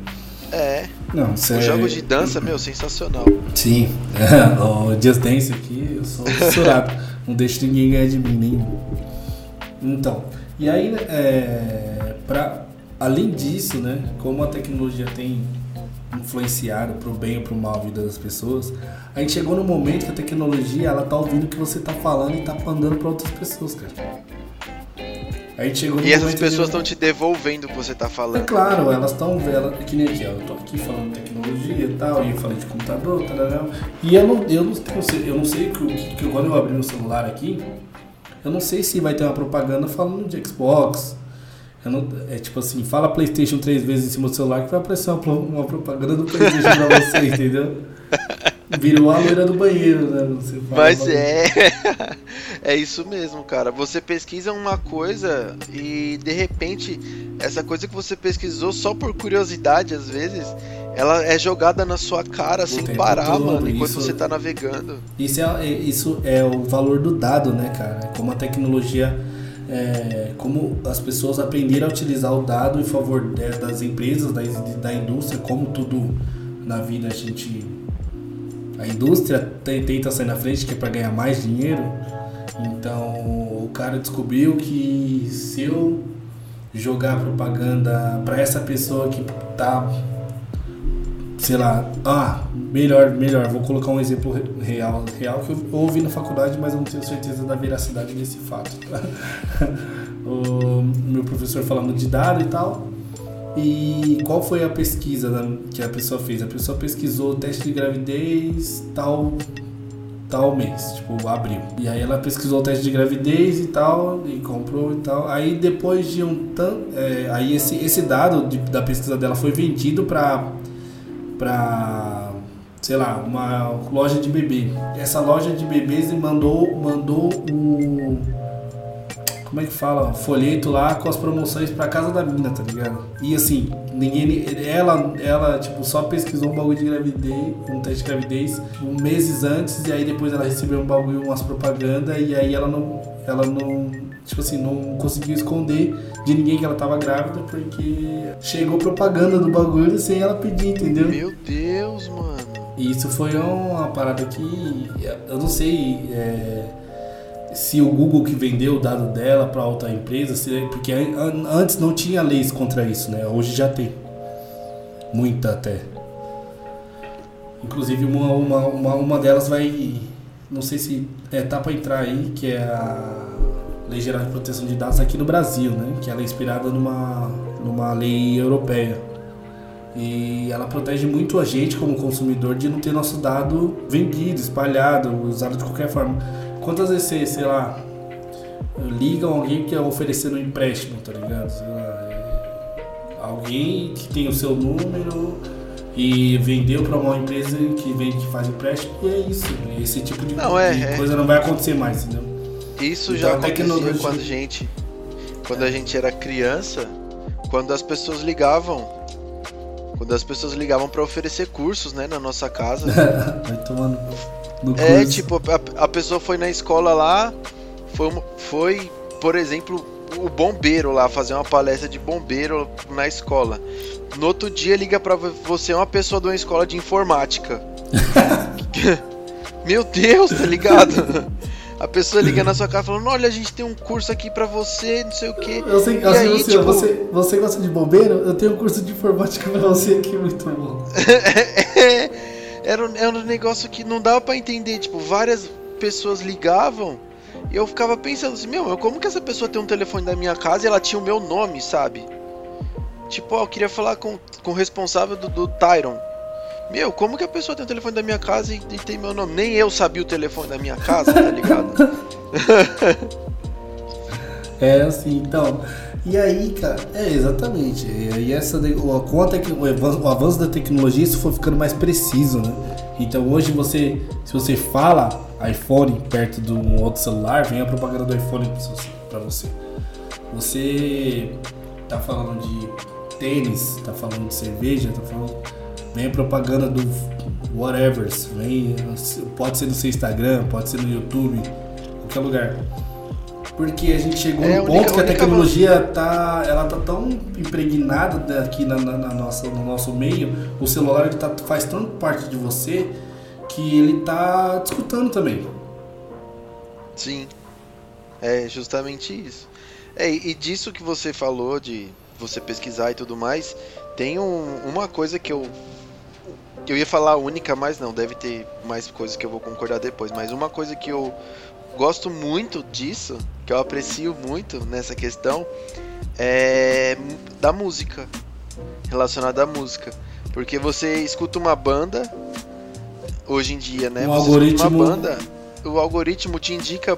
É. Não, Os é... jogos de dança, meu, sensacional. Sim. [LAUGHS] O Just Dance aqui, eu sou fissurado. Não deixo ninguém ganhar de mim, nem. Então, e aí, é, pra, além disso, né, como a tecnologia tem influenciado para o bem ou para o mal a vida das pessoas, a gente chegou no momento que a tecnologia ela tá ouvindo o que você tá falando e tá mandando para outras pessoas, cara. Chegou e essas pessoas estão te devolvendo o que você tá falando. É claro, elas estão vendo, que nem aqui, ó, eu tô aqui falando de tecnologia e tal, e eu falei de computador, tal, e eu não, eu não, eu não sei que, que quando eu abri meu celular aqui, eu não sei se vai ter uma propaganda falando de Xbox. Não, é tipo assim, fala PlayStation três vezes em cima do celular que vai aparecer uma, uma propaganda do PlayStation pra você, [LAUGHS] entendeu? Virou a loira do banheiro, né? Você Mas é. [LAUGHS] é isso mesmo, cara. Você pesquisa uma coisa e de repente essa coisa que você pesquisou só por curiosidade, às vezes, ela é jogada na sua cara sem parar, todo, mano, enquanto isso, você tá navegando. Isso é, isso é o valor do dado, né, cara? Como a tecnologia. É, como as pessoas aprenderam a utilizar o dado em favor das empresas, da, da indústria, como tudo na vida a gente a indústria tenta sair na frente que é para ganhar mais dinheiro. Então o cara descobriu que se eu jogar propaganda para essa pessoa que tá sei lá, ah, melhor, melhor, vou colocar um exemplo real, real que eu ouvi na faculdade, mas eu não tenho certeza da veracidade desse fato. Tá? [LAUGHS] o meu professor falando de dado e tal, e qual foi a pesquisa que a pessoa fez? A pessoa pesquisou teste de gravidez tal tal mês, tipo abril. E aí ela pesquisou o teste de gravidez e tal, e comprou e tal. Aí depois de um tanto. É, aí esse, esse dado de, da pesquisa dela foi vendido para para sei lá, uma loja de bebê. Essa loja de bebês mandou mandou um como é que fala, folheto lá com as promoções pra casa da mina, tá ligado? E assim, ninguém. Ela, ela tipo, só pesquisou um bagulho de gravidez, um teste de gravidez, um meses antes, e aí depois ela recebeu um bagulho, umas propagandas, e aí ela não. Ela não. Tipo assim, não conseguiu esconder de ninguém que ela tava grávida, porque chegou propaganda do bagulho sem ela pedir, entendeu? Meu Deus, mano. E isso foi uma parada que. Eu não sei. É, se o Google que vendeu o dado dela para outra empresa, se, porque antes não tinha leis contra isso, né? Hoje já tem. Muita até. Inclusive uma, uma, uma, uma delas vai. Não sei se é, tá para entrar aí, que é a Lei Geral de Proteção de Dados aqui no Brasil, né? Que ela é inspirada numa, numa lei europeia. E ela protege muito a gente como consumidor de não ter nosso dado vendido, espalhado, usado de qualquer forma. Quantas vezes você, sei lá, ligam alguém que é oferecendo um empréstimo, tá ligado? Lá, é alguém que tem o seu número e vendeu para uma empresa que vende que faz empréstimo e é isso. Esse tipo de, não, é, de é. coisa não vai acontecer mais, entendeu? Isso então, já acontecia quando a gente quando a gente era criança, quando as pessoas ligavam quando as pessoas ligavam para oferecer cursos, né, na nossa casa. [LAUGHS] vai tomando é, tipo, a, a, pessoa foi na escola lá, foi, foi, por exemplo, o bombeiro lá fazer uma palestra de bombeiro na escola. No outro dia liga para você uma pessoa de uma escola de informática. [LAUGHS] Meu Deus, tá ligado? A pessoa liga na sua casa falando, olha, a gente tem um curso aqui pra você, não sei o que. Eu sei, eu sei aí, você, tipo... você, você gosta de bombeiro? Eu tenho um curso de informática pra você aqui, muito bom. é, [LAUGHS] [LAUGHS] era, era um negócio que não dava para entender. Tipo, várias pessoas ligavam e eu ficava pensando assim: Meu, como que essa pessoa tem um telefone da minha casa e ela tinha o meu nome, sabe? Tipo, ó, eu queria falar com, com o responsável do, do Tyron. Meu, como que a pessoa tem o telefone da minha casa e, e tem meu nome? Nem eu sabia o telefone da minha casa, tá ligado? [LAUGHS] é assim, então. E aí, cara, é exatamente. E essa com o avanço da tecnologia isso foi ficando mais preciso, né? Então hoje você, se você fala iPhone perto de um outro celular, vem a propaganda do iPhone para você. Você tá falando de tênis, tá falando de cerveja, tá falando vem a propaganda do whatever, vem pode ser no seu Instagram, pode ser no YouTube, qualquer lugar. Porque a gente chegou é, no ponto única, que a tecnologia tá, ela tá tão impregnada aqui na, na, na, nossa, no nosso meio, o celular ele tá, faz tanto parte de você que ele tá discutindo também. Sim, é justamente isso. É, e disso que você falou, de você pesquisar e tudo mais, tem um, uma coisa que eu. Eu ia falar única, mas não, deve ter mais coisas que eu vou concordar depois. Mas uma coisa que eu gosto muito disso, que eu aprecio muito nessa questão, é da música, relacionada à música. Porque você escuta uma banda, hoje em dia, né? Um você algoritmo... uma banda, o algoritmo te indica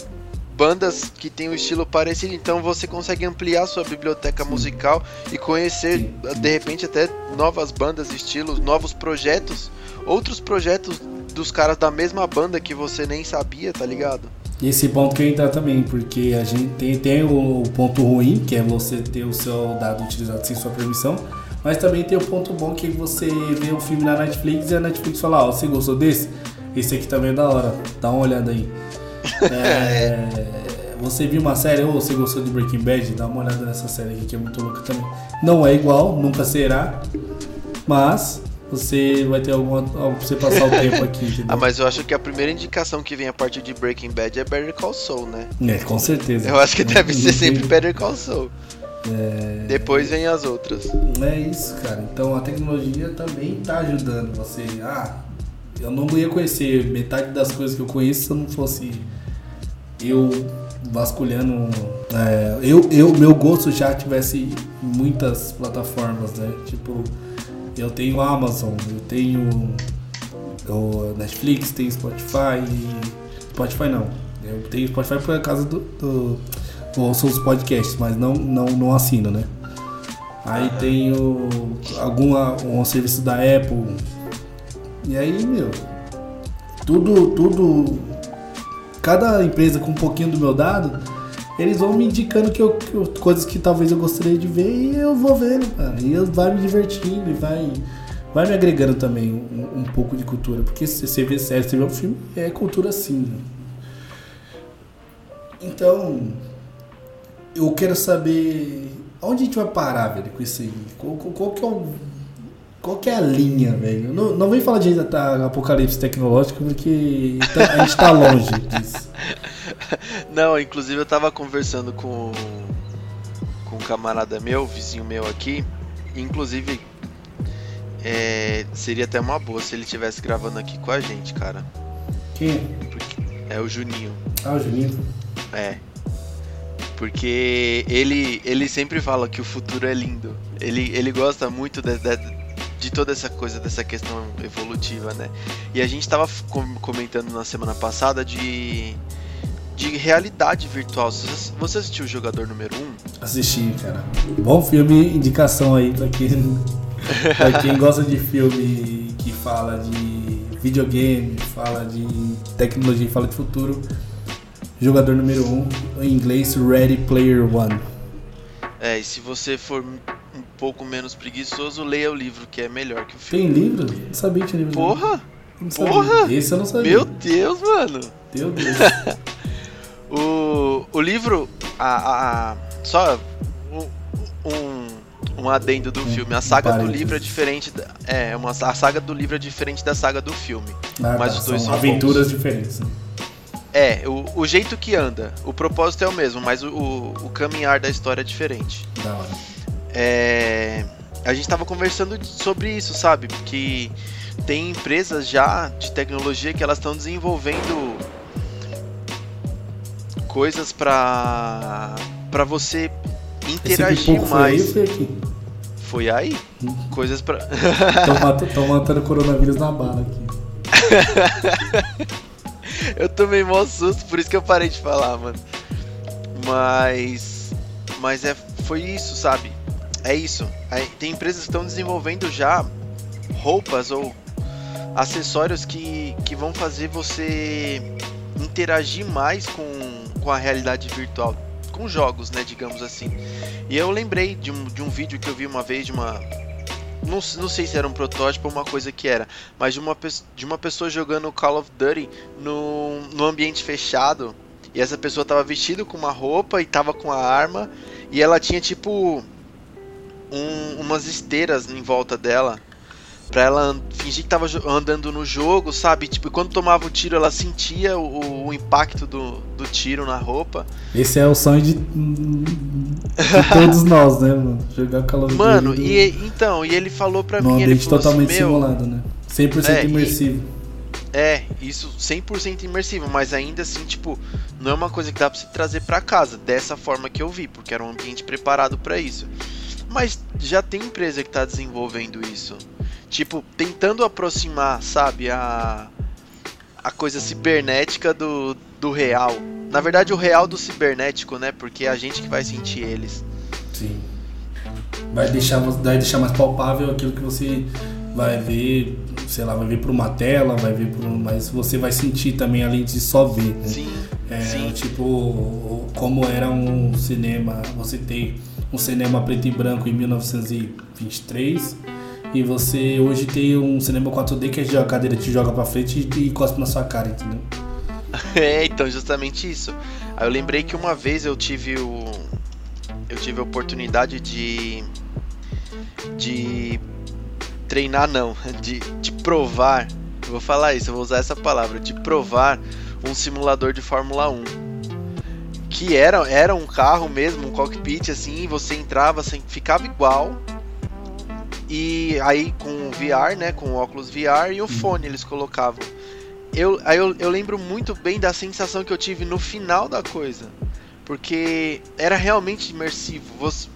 bandas que têm um estilo parecido, então você consegue ampliar sua biblioteca musical e conhecer, de repente, até novas bandas, estilos, novos projetos, outros projetos dos caras da mesma banda que você nem sabia, tá ligado? E esse ponto que eu entrar também, porque a gente tem, tem o ponto ruim, que é você ter o seu dado utilizado sem sua permissão, mas também tem o ponto bom que você vê um filme na Netflix e a Netflix fala, ó, oh, você gostou desse? Esse aqui também é da hora, dá uma olhada aí. [LAUGHS] É, você viu uma série, ou você gostou de Breaking Bad, dá uma olhada nessa série aqui que é muito louca também. Não é igual, nunca será, mas você vai ter alguma, algo pra você passar o tempo [LAUGHS] aqui, entendeu? Ah, mas eu acho que a primeira indicação que vem a partir de Breaking Bad é Better Call Saul, né? É, com certeza. Eu acho que deve ser sempre Better Call Saul. É... Depois vem as outras. É isso, cara. Então a tecnologia também tá ajudando você. Ah, eu não ia conhecer metade das coisas que eu conheço se eu não fosse eu vasculhando. É, eu, eu, meu gosto já tivesse muitas plataformas, né? Tipo, eu tenho Amazon, eu tenho Netflix, tenho Spotify. Spotify não. Eu tenho Spotify por causa do. do ouço os podcasts, mas não, não, não assino, né? Aí tenho alguma um serviço da Apple. E aí, meu, tudo, tudo. Cada empresa com um pouquinho do meu dado eles vão me indicando que, eu, que coisas que talvez eu gostaria de ver e eu vou vendo, cara. E eu vai me divertindo e vai, vai me agregando também um, um pouco de cultura. Porque se você vê série, você vê um filme, é cultura sim. Então, eu quero saber onde a gente vai parar, velho, com isso aí. Qual, qual que é o qual que é a linha, velho? Não, não vem falar de apocalipse tecnológico, porque tá, a gente tá longe disso. [LAUGHS] Não, inclusive eu tava conversando com, com um camarada meu, vizinho meu aqui. Inclusive, é, seria até uma boa se ele estivesse gravando aqui com a gente, cara. Quem? É o Juninho. Ah, o Juninho. É. Porque ele, ele sempre fala que o futuro é lindo. Ele, ele gosta muito de, de, de toda essa coisa, dessa questão evolutiva, né? E a gente tava comentando na semana passada de de realidade virtual. Você assistiu o Jogador Número 1? Assisti, cara. Bom filme, indicação aí pra quem, [LAUGHS] pra quem gosta de filme que fala de videogame, fala de tecnologia, fala de futuro. Jogador Número 1, em inglês Ready Player One. É, e se você for um pouco menos preguiçoso, leia o livro, que é melhor que o filme. Tem livro? Não sabia que tinha livro. Porra! Porra! Esse eu não sabia. Meu Deus, mano! Meu Deus. [LAUGHS] O, o livro, a, a, a só um, um adendo do filme. A saga do livro é diferente. Da, é, uma, a saga do livro é diferente da saga do filme. Ah, mas tá, os dois são, são aventuras bons. diferentes. Né? É, o, o jeito que anda. O propósito é o mesmo, mas o, o, o caminhar da história é diferente. Da hora. É, a gente tava conversando sobre isso, sabe? Que tem empresas já de tecnologia que elas estão desenvolvendo coisas para para você interagir mais. Foi aí, foi aí? Hum. Coisas para [LAUGHS] Tô matando, [LAUGHS] matando coronavírus na bala aqui. eu tomei mó susto, por isso que eu parei de falar, mano. Mas mas é foi isso, sabe? É isso. tem empresas que estão desenvolvendo já roupas ou acessórios que, que vão fazer você interagir mais com com a realidade virtual, com jogos, né, digamos assim. E eu lembrei de um, de um vídeo que eu vi uma vez de uma não, não sei se era um protótipo ou uma coisa que era, mas de uma, de uma pessoa jogando Call of Duty no, no ambiente fechado. E essa pessoa tava vestida com uma roupa e tava com a arma. E ela tinha tipo um, umas esteiras em volta dela pra ela fingir que tava andando no jogo, sabe? Tipo, quando tomava o tiro, ela sentia o, o impacto do, do tiro na roupa. Esse é o sonho de, de todos nós, né, mano? Jogar Call of Duty. Mano, e então, e ele falou pra mim, ele falou totalmente assim, simulado, né? 100% é, imersivo. E, é, isso 100% imersivo, mas ainda assim, tipo, não é uma coisa que dá pra se trazer para casa, dessa forma que eu vi, porque era um ambiente preparado para isso. Mas já tem empresa que tá desenvolvendo isso. Tipo, tentando aproximar, sabe, a, a coisa cibernética do, do real. Na verdade, o real do cibernético, né? Porque é a gente que vai sentir eles. Sim. Vai deixar, vai deixar mais palpável aquilo que você vai ver, sei lá, vai ver por uma tela, vai ver por mas você vai sentir também além de só ver. Né? Sim. É, sim. tipo, como era um cinema, você tem um cinema preto e branco em 1923 e você hoje tem um cinema 4D que a cadeira te joga pra frente e, e cospe na sua cara, entendeu? [LAUGHS] É, então, justamente isso. Aí eu lembrei que uma vez eu tive o. Eu tive a oportunidade de. De treinar não, [LAUGHS] de, de provar. Vou falar isso, eu vou usar essa palavra, de provar um simulador de Fórmula 1. Que era, era um carro mesmo, um cockpit assim, você entrava, assim, ficava igual. E aí com o VR, né, com o óculos VR e o fone eles colocavam eu, aí eu, eu lembro muito bem da sensação que eu tive no final da coisa. Porque era realmente imersivo. Você,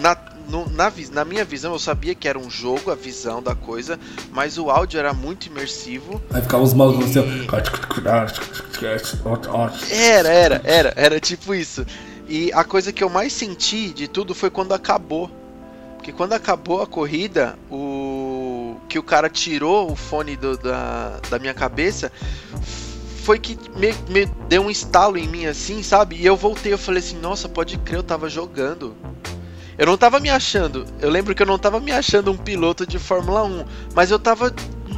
na, no, na, na, minha visão, eu sabia que era um jogo, a visão da coisa, mas o áudio era muito imersivo. Aí ficava os malucos e... Era, era, era, era tipo isso. E a coisa que eu mais senti de tudo foi quando acabou. Porque quando acabou a corrida, o que o cara tirou o fone do, da, da minha cabeça foi que me, me deu um estalo em mim assim, sabe? E eu voltei, eu falei assim, nossa, pode crer, eu tava jogando. Eu não tava me achando. Eu lembro que eu não tava me achando um piloto de Fórmula 1, mas eu tava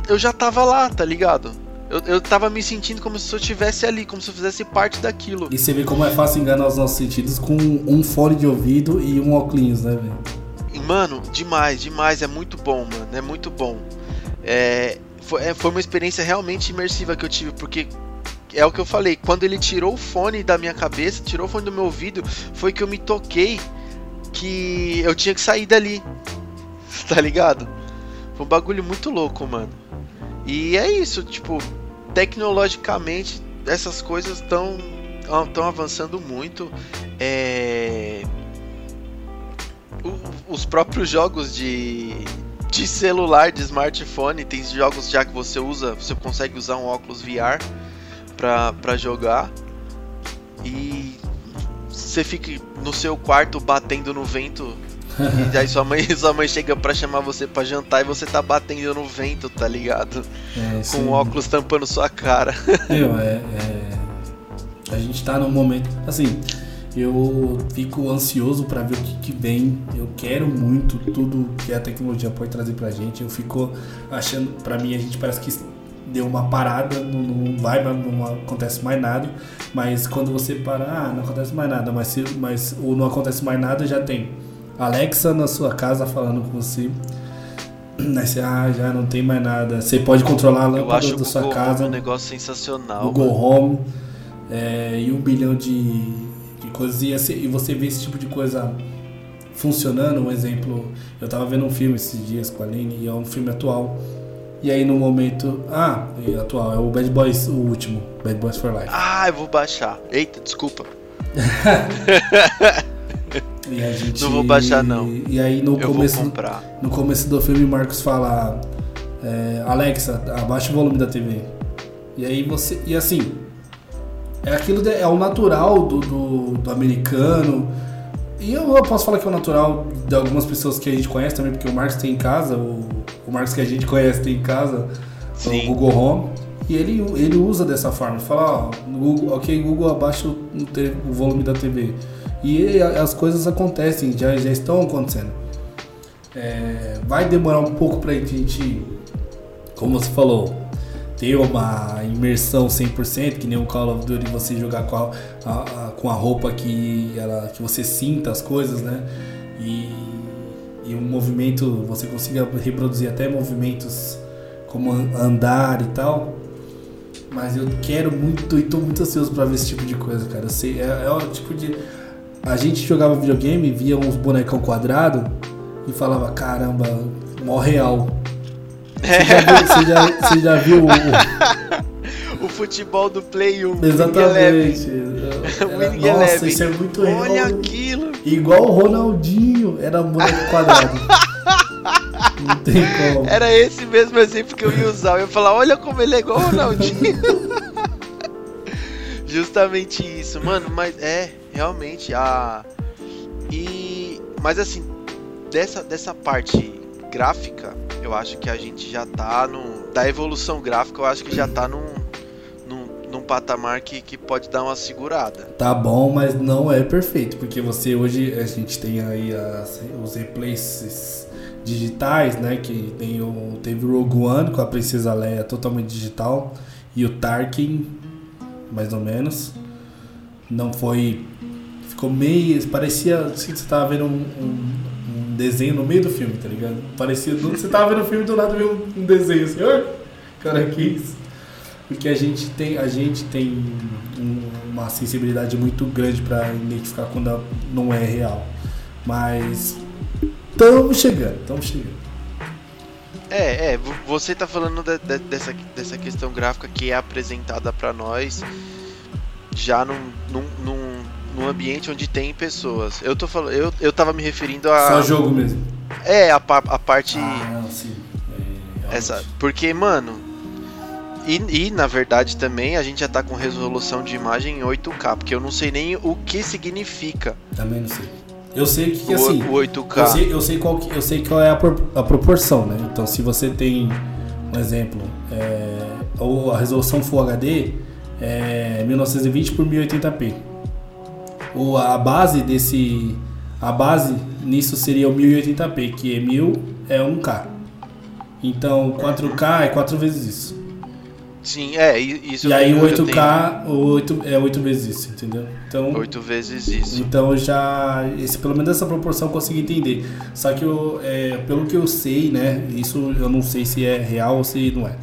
eu já tava lá, tá ligado? Eu, eu tava me sentindo como se eu estivesse ali, como se eu fizesse parte daquilo. E você vê como é fácil enganar os nossos sentidos com um fone de ouvido e um óculos, né, velho? Mano, demais, demais. É muito bom, mano. É muito bom. É, foi, é, foi uma experiência realmente imersiva que eu tive, porque é o que eu falei. Quando ele tirou o fone da minha cabeça, tirou o fone do meu ouvido, foi que eu me toquei que eu tinha que sair dali. [LAUGHS] Tá ligado? Foi um bagulho muito louco, mano. E é isso, tipo, tecnologicamente essas coisas estão estão avançando muito. É os próprios jogos de, de celular, de smartphone, tem jogos já que você usa, você consegue usar um óculos VR para jogar e você fica no seu quarto batendo no vento e aí sua mãe, [LAUGHS] sua mãe chega para chamar você para jantar e você tá batendo no vento, tá ligado? É, Com o óculos tampando sua cara. [LAUGHS] Meu, é, é, A gente tá num momento. Assim, eu fico ansioso para ver o que, que, vem. Eu quero muito tudo que a tecnologia pode trazer pra gente. Eu fico achando, para mim, a gente parece que deu uma parada, não, não vai, não acontece mais nada. Mas quando você para, ah, não acontece mais nada. Mas, se, mas ou não acontece mais nada, já tem Alexa na sua casa falando com você. [CLEARS THROAT] Aí você, ah, já não tem mais nada. Você pode controlar a lâmpada da sua casa. É um negócio sensacional. Google Home. É, e um bilhão de coisas. E, e você vê esse tipo de coisa funcionando. Um exemplo, eu tava vendo um filme esses dias com a Aline e é um filme atual. E aí no momento. Ah, atual, é o Bad Boys, o último. Bad Boys for Life. Ah, eu vou baixar. Eita, desculpa. [LAUGHS] gente, não vou baixar não. E aí no eu começo. Vou comprar. No começo do filme, Marcos fala. É, Alexa, abaixa o volume da TV. E aí você. E assim, é aquilo de, é o natural do, do, do, americano. E eu, eu, posso falar que é o natural de algumas pessoas que a gente conhece também, porque o Marcos tem em casa, o, o Marcos que a gente conhece tem em casa, Sim. o Google Home. E ele, ele usa dessa forma, fala, ó, Google, ok, Google abaixa o, o volume da TV. E as coisas acontecem, já, já estão acontecendo. É, vai demorar um pouco pra gente, como você falou, ter uma imersão 100%, que nem um Call of Duty você jogar com a, a, a, com a roupa que, ela, que você sinta as coisas, né? E, e um movimento, você consiga reproduzir até movimentos como andar e tal. Mas eu quero muito e tô muito ansioso para ver esse tipo de coisa, cara. Eu sei, é, é o tipo de. A gente jogava videogame, via uns bonecão quadrado e falava, caramba, mó real. Você já, viu, [LAUGHS] você já, viu o... o futebol do Play 1? Exatamente. Era, [LAUGHS] nossa, isso é muito real. Olha aquilo. Igual o Ronaldinho, era boneco quadrado. [LAUGHS] Não tem como. Era esse mesmo exemplo que eu ia usar. Eu ia falar, olha como ele é igual o Ronaldinho. [LAUGHS] Justamente isso, mano, mas é, realmente, a. E. Mas assim, dessa, dessa parte gráfica, eu acho que a gente já tá no. Da evolução gráfica, eu acho que já tá num patamar que, que pode dar uma segurada. Tá bom, mas não é perfeito, porque você hoje a gente tem aí as, os replays digitais, né? Que tem o, teve o Rogue One com a Princesa Leia totalmente digital e o Tarkin, mais ou menos. Não foi. Ficou meio. Parecia que você tava vendo um, um, um, desenho no meio do filme, tá ligado? Parecia. Você tava vendo o filme do lado viu um desenho assim, cara, que isso? Porque a gente tem, a gente tem uma sensibilidade muito grande para identificar quando não é real. Mas estamos chegando, estamos chegando. É, é, você tá falando de, de, dessa, dessa questão gráfica que é apresentada para nós já num, num, num, num, ambiente onde tem pessoas. Eu tô falando, eu, eu tava me referindo a. Só jogo mesmo. É, a, a parte. Ah, sim. É, essa, porque, mano. E, e na verdade também a gente já tá com resolução de imagem em 8K, porque eu não sei nem o que significa. Também não sei. Eu sei que, assim. O 8K. Eu sei, eu sei, qual, que, eu sei qual é a, a proporção, né? Então, se você tem um exemplo, é, ou a resolução Full HD é 1920 por 1080p. Ou a base desse. A base nisso seria o 1080p, que é 1000 é 1K. Então 4K é 4 vezes isso. Sim, é, isso E aí o 8K tenho... 8, é 8 vezes isso, entendeu? Então, 8 vezes isso. Então já. Esse, pelo menos essa proporção eu consegui entender. Só que eu, é, pelo que eu sei, né? Isso eu não sei se é real ou se não é.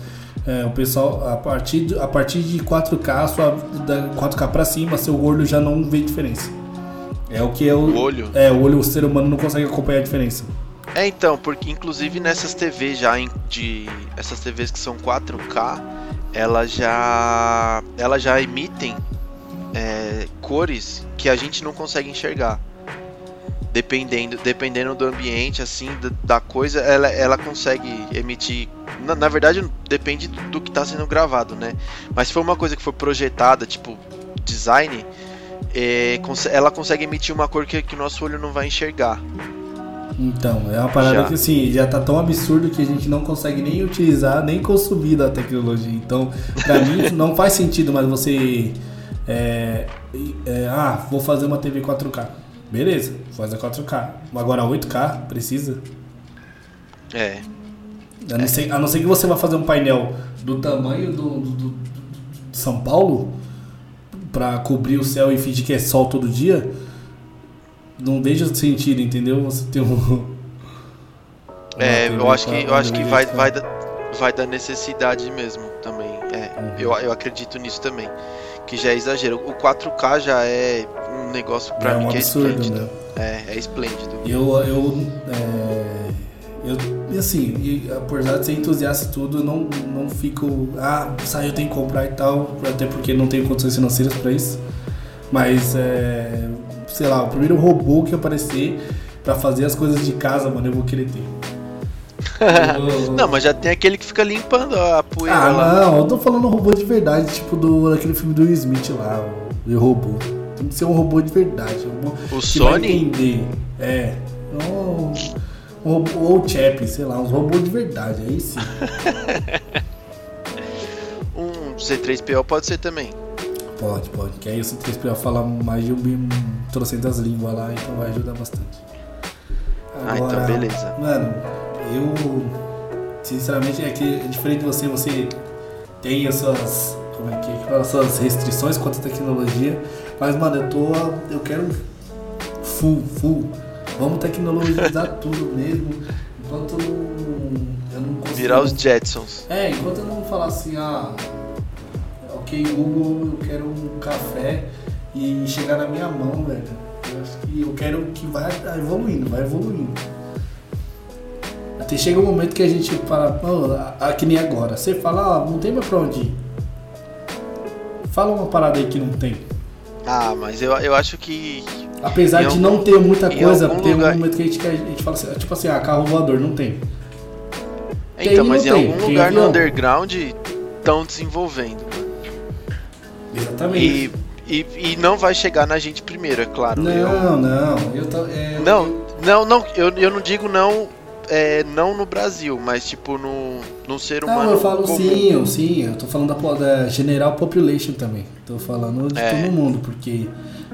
é o pessoal, a partir, a partir de 4K, sua, da 4K pra cima, seu olho já não vê diferença. É o que é o. O olho? É, o olho, o ser humano não consegue acompanhar a diferença. É então, porque inclusive nessas TVs já de. Essas TVs que são 4K elas já elas já emitem é, cores que a gente não consegue enxergar. Dependendo dependendo do ambiente assim da, da coisa ela, ela consegue emitir. Na, na verdade depende do, que está sendo gravado né? Mas se for uma coisa que for projetada tipo design é, ela consegue emitir uma cor que, que o nosso olho não vai enxergar então, é uma parada já. que assim, já tá tão absurdo que a gente não consegue nem utilizar, nem consumir da tecnologia. Então, pra mim, não faz sentido mais você. É, é, ah, vou fazer uma TV 4K. Beleza, faz a 4K. Agora 8K, precisa? É. A não, ser, a não ser que você vá fazer um painel do tamanho do, do, do São Paulo para cobrir o céu e fingir que é sol todo dia não vejo sentido, entendeu? Você ter um. [LAUGHS] É, eu acho que, eu acho que vai, vai, da, vai da necessidade mesmo também. É, uhum. eu, eu acredito nisso também. Que já é exagero. O 4K já é um negócio pra é mim um que é absurdo, esplêndido. Né? É, é esplêndido. Eu, eu, é, eu assim, apesar de ser entusiasta e tudo, eu não, não fico. Ah, saiu, tenho que comprar e tal. Até porque não tenho condições financeiras pra isso. Mas é, sei lá, o primeiro robô que aparecer para fazer as coisas de casa, mano, eu vou querer ter. [LAUGHS] não, mas já tem aquele que fica limpando a poeira. Ah, lá. não, eu tô falando robô de verdade, tipo do aquele filme do Will Smith lá, o robô. Tem que ser um robô de verdade. Um robô o Sony? entender. É. Um, um robô, ou o Chap, sei lá, uns robôs de verdade, aí sim. [LAUGHS] um C3PO pode ser também. Pode, pode. Que aí o C3PO fala mais de um trocentas línguas lá, então vai ajudar bastante. Agora, ah, então beleza. Mano, eu sinceramente é que é diferente de você, você tem as suas. Como é que é? As suas restrições quanto à tecnologia. Mas, mano, eu tô. Eu quero full, full. Vamos tecnologizar [LAUGHS] tudo mesmo. Enquanto eu não. Eu não consigo. Virar os Jetsons. É, enquanto eu não falar assim, ah ok, Google, eu quero um café e chegar na minha mão, velho. Eu acho que eu quero que vai evoluindo, vai evoluindo. Até chega um momento que a gente fala, oh, que nem agora. Você fala, ah, não tem mais pra onde ir. Fala uma parada aí que não tem. Ah, mas eu, eu acho que. Apesar de algum, não ter muita coisa, tem lugar... um momento que a gente, a gente fala assim, tipo assim, ah, carro voador, não tem. Então, mas em algum lugar no underground estão desenvolvendo. Exatamente. E, e, e, não vai chegar na gente primeiro, é claro. Não, eu... não. Eu tô, é, não, não, não, eu, eu não digo não é, não no Brasil, mas tipo no, no ser humano. Não, eu falo comum. sim, eu sim, eu tô falando da, da general population também. Tô falando de É. todo mundo, porque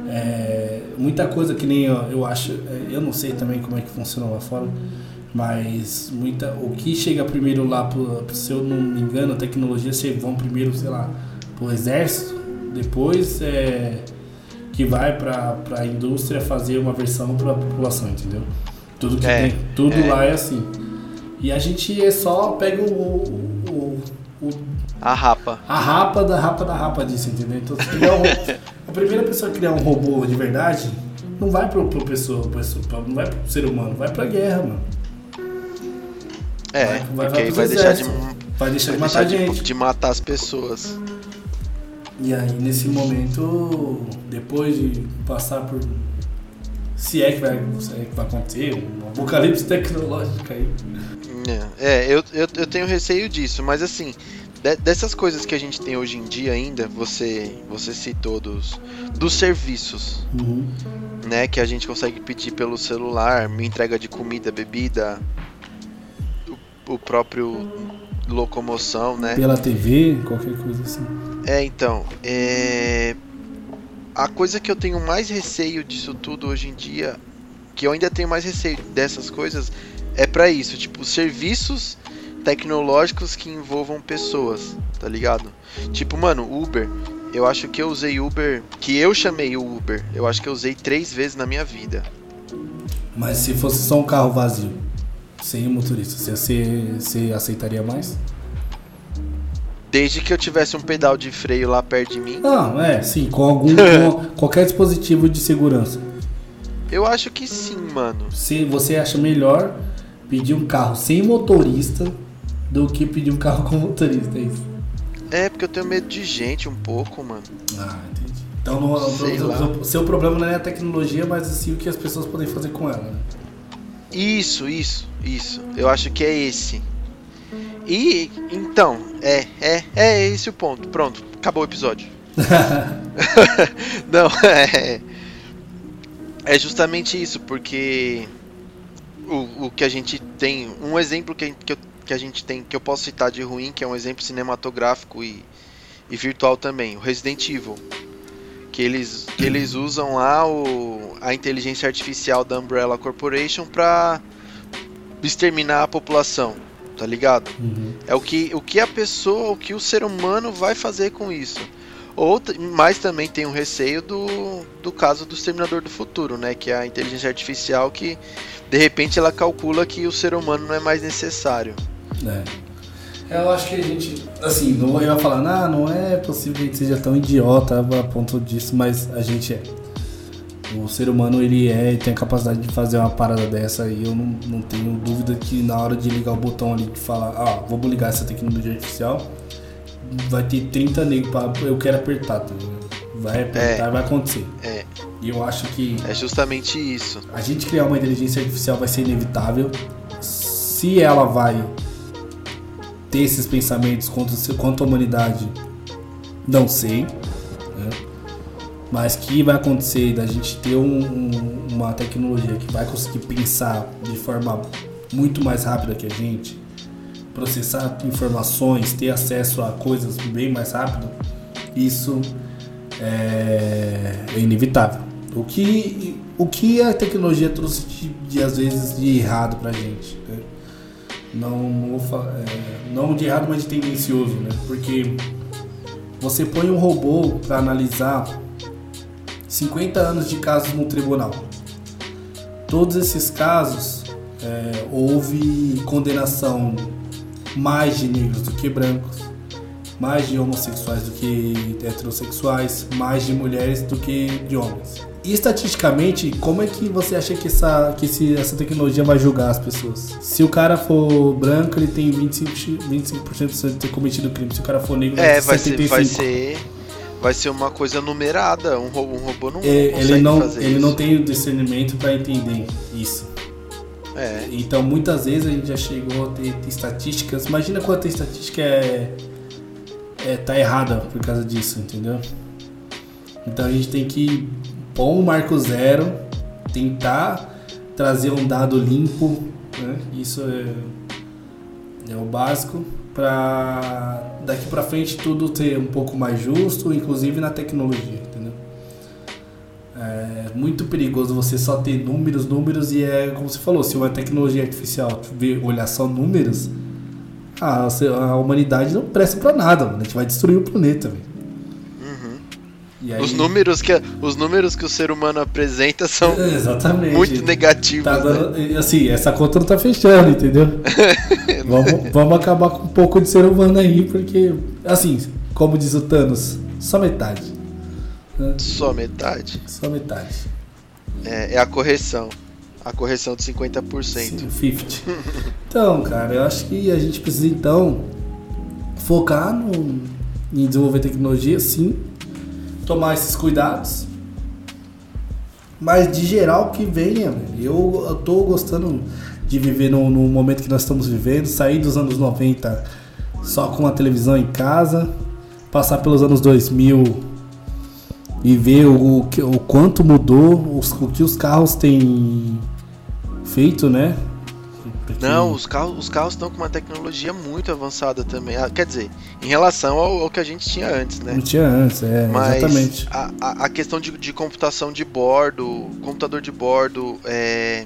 é, muita coisa que nem eu, eu acho, é, eu não sei também como é que funciona lá fora, mas muita, o que chega primeiro lá, pro, se eu não me engano, a tecnologia se vão primeiro, sei lá, pro exército, depois é, que vai pra, pra indústria fazer uma versão pra população, entendeu? Tudo que É, tem, tudo é. lá é assim. E a gente é só pega o, o, o- o- A rapa. a rapa da rapa da rapa disso, entendeu? Então se criar um, [LAUGHS] a primeira pessoa que criar um robô de verdade não vai pro, pro pessoa, pessoa, não vai pro ser humano, vai pra guerra, mano. É, Vai- vai- vai vai deixar de. Vai deixar vai de matar deixar de, gente. de matar as pessoas. E aí nesse momento, depois de passar por. Se é que vai, se é que vai acontecer, um apocalipse tecnológico aí. É, eu, eu, eu tenho receio disso, mas assim, de- dessas coisas que a gente tem hoje em dia ainda, você, você citou dos, dos serviços, Uhum. né? Que a gente consegue pedir pelo celular, entrega de comida, bebida, o, próprio locomoção, né? Pela TV, qualquer coisa assim. É, então, é... a coisa que eu tenho mais receio disso tudo hoje em dia, que eu ainda tenho mais receio dessas coisas, é pra isso, tipo, serviços tecnológicos que envolvam pessoas, tá ligado? Tipo, mano, Uber, eu acho que eu usei Uber, que eu chamei o Uber, eu acho que eu usei três vezes na minha vida. Mas se fosse só um carro vazio, sem motorista, você, você, aceitaria mais? Desde que eu tivesse um pedal de freio lá perto de mim, Não, é, sim, com algum [LAUGHS] com qualquer dispositivo de segurança. eu acho que sim, mano. Se você acha melhor pedir um carro sem motorista do que pedir um carro [LAUGHS] com motorista, é isso. É, porque eu tenho medo de gente um pouco, mano. Ah, entendi. Então não, o Sei seu- lá. seu, seu problema não é a tecnologia, mas sim o que as pessoas podem fazer com ela. né? Isso, isso, isso. Eu acho que é esse. E então, é, é, é esse o ponto. Pronto, acabou o episódio. [LAUGHS] [LAUGHS] Não, é. É justamente isso, porque o, o que a gente tem. Um exemplo que, que, eu- que a gente tem, que eu posso citar de ruim, que é um exemplo cinematográfico e, e virtual também, o Resident Evil. Que eles, que eles usam lá o, a inteligência artificial da Umbrella Corporation pra exterminar a população, tá ligado? Uhum. É o que, o que a pessoa, o que o ser humano vai fazer com isso. Ou, mas também tem um receio do, do caso do Exterminador do Futuro, né? Que é a inteligência artificial que, de repente, ela calcula que o ser humano não é mais necessário. É. Eu acho que a gente, assim, não ia falar, ah, não é possível que a gente seja tão idiota a ponto disso, mas a gente é. O ser humano, ele é tem a capacidade de fazer uma parada dessa e eu não, não tenho dúvida que na hora de ligar o botão ali de falar, ah, vamos ligar essa tecnologia artificial, vai ter 30 negros pra eu quero apertar, tá ligado? Vai apertar, É. vai acontecer. É, E eu acho que é justamente isso. a gente criar uma inteligência artificial vai ser inevitável. Se ela vai ter esses pensamentos quanto, quanto à humanidade, não sei. né? Mas que vai acontecer da gente ter um- um- uma tecnologia que vai conseguir pensar de forma muito mais rápida que a gente, processar informações, ter acesso a coisas bem mais rápido, isso é, é inevitável. O que, o que a tecnologia trouxe de, de, às vezes de errado pra gente? né? Não, é, não de errado, mas de tendencioso, né? Porque você põe um robô para analisar 50 anos de casos no tribunal. Todos esses casos é, houve condenação mais de negros do que brancos, mais de homossexuais do que heterossexuais, mais de mulheres do que de homens. E estatisticamente, como é que você acha que essa, que esse, essa tecnologia vai julgar as pessoas? Se o cara for branco, ele tem 25%, 25 de ter cometido crime. Se o cara for negro, É, vai ser, vai 75%. ser, vai ser uma coisa numerada. Um robô, um robô não, É, não ele consegue não, fazer ele isso. não tem o discernimento para entender isso. É, Então muitas vezes a gente já chegou a ter estatísticas. Imagina quanta estatística é, é tá errada por causa disso, entendeu? Então a gente tem que um marco zero, tentar trazer um dado limpo Né? Isso é, é o básico para daqui para frente tudo ter um pouco mais justo, inclusive na tecnologia, entendeu? É muito perigoso você só ter números, números e é como você falou, se uma tecnologia artificial olhar só números, a, a humanidade não presta para nada, a gente vai destruir o planeta. Aí... Os, números que, os números que o ser humano apresenta são [LAUGHS] Exatamente. muito negativos. Tá dando, né? Assim, essa conta não tá fechando, entendeu? [LAUGHS] vamos, vamos acabar com um pouco de ser humano aí, porque, assim, como diz o Thanos, só metade. Né? Só metade? Só metade. É, é a correção. A correção de 50%. Sim, 50. [LAUGHS] então, cara, eu acho que a gente precisa, então, focar no, em desenvolver tecnologia, sim, tomar esses cuidados. Mas de geral que venha, eu, tô gostando de viver no, no, momento que nós estamos vivendo, sair dos anos 90 só com a televisão em casa, passar pelos anos 2000 e ver o, o, o quanto mudou, os, o que os carros têm feito, né? Porque... Não, os carros, os carros estão com uma tecnologia muito avançada também. Ah, quer dizer, em relação ao, ao, que a gente tinha antes, né? Não tinha antes, é, Mas exatamente. A, a, a questão de, de, computação de bordo, computador de bordo, é,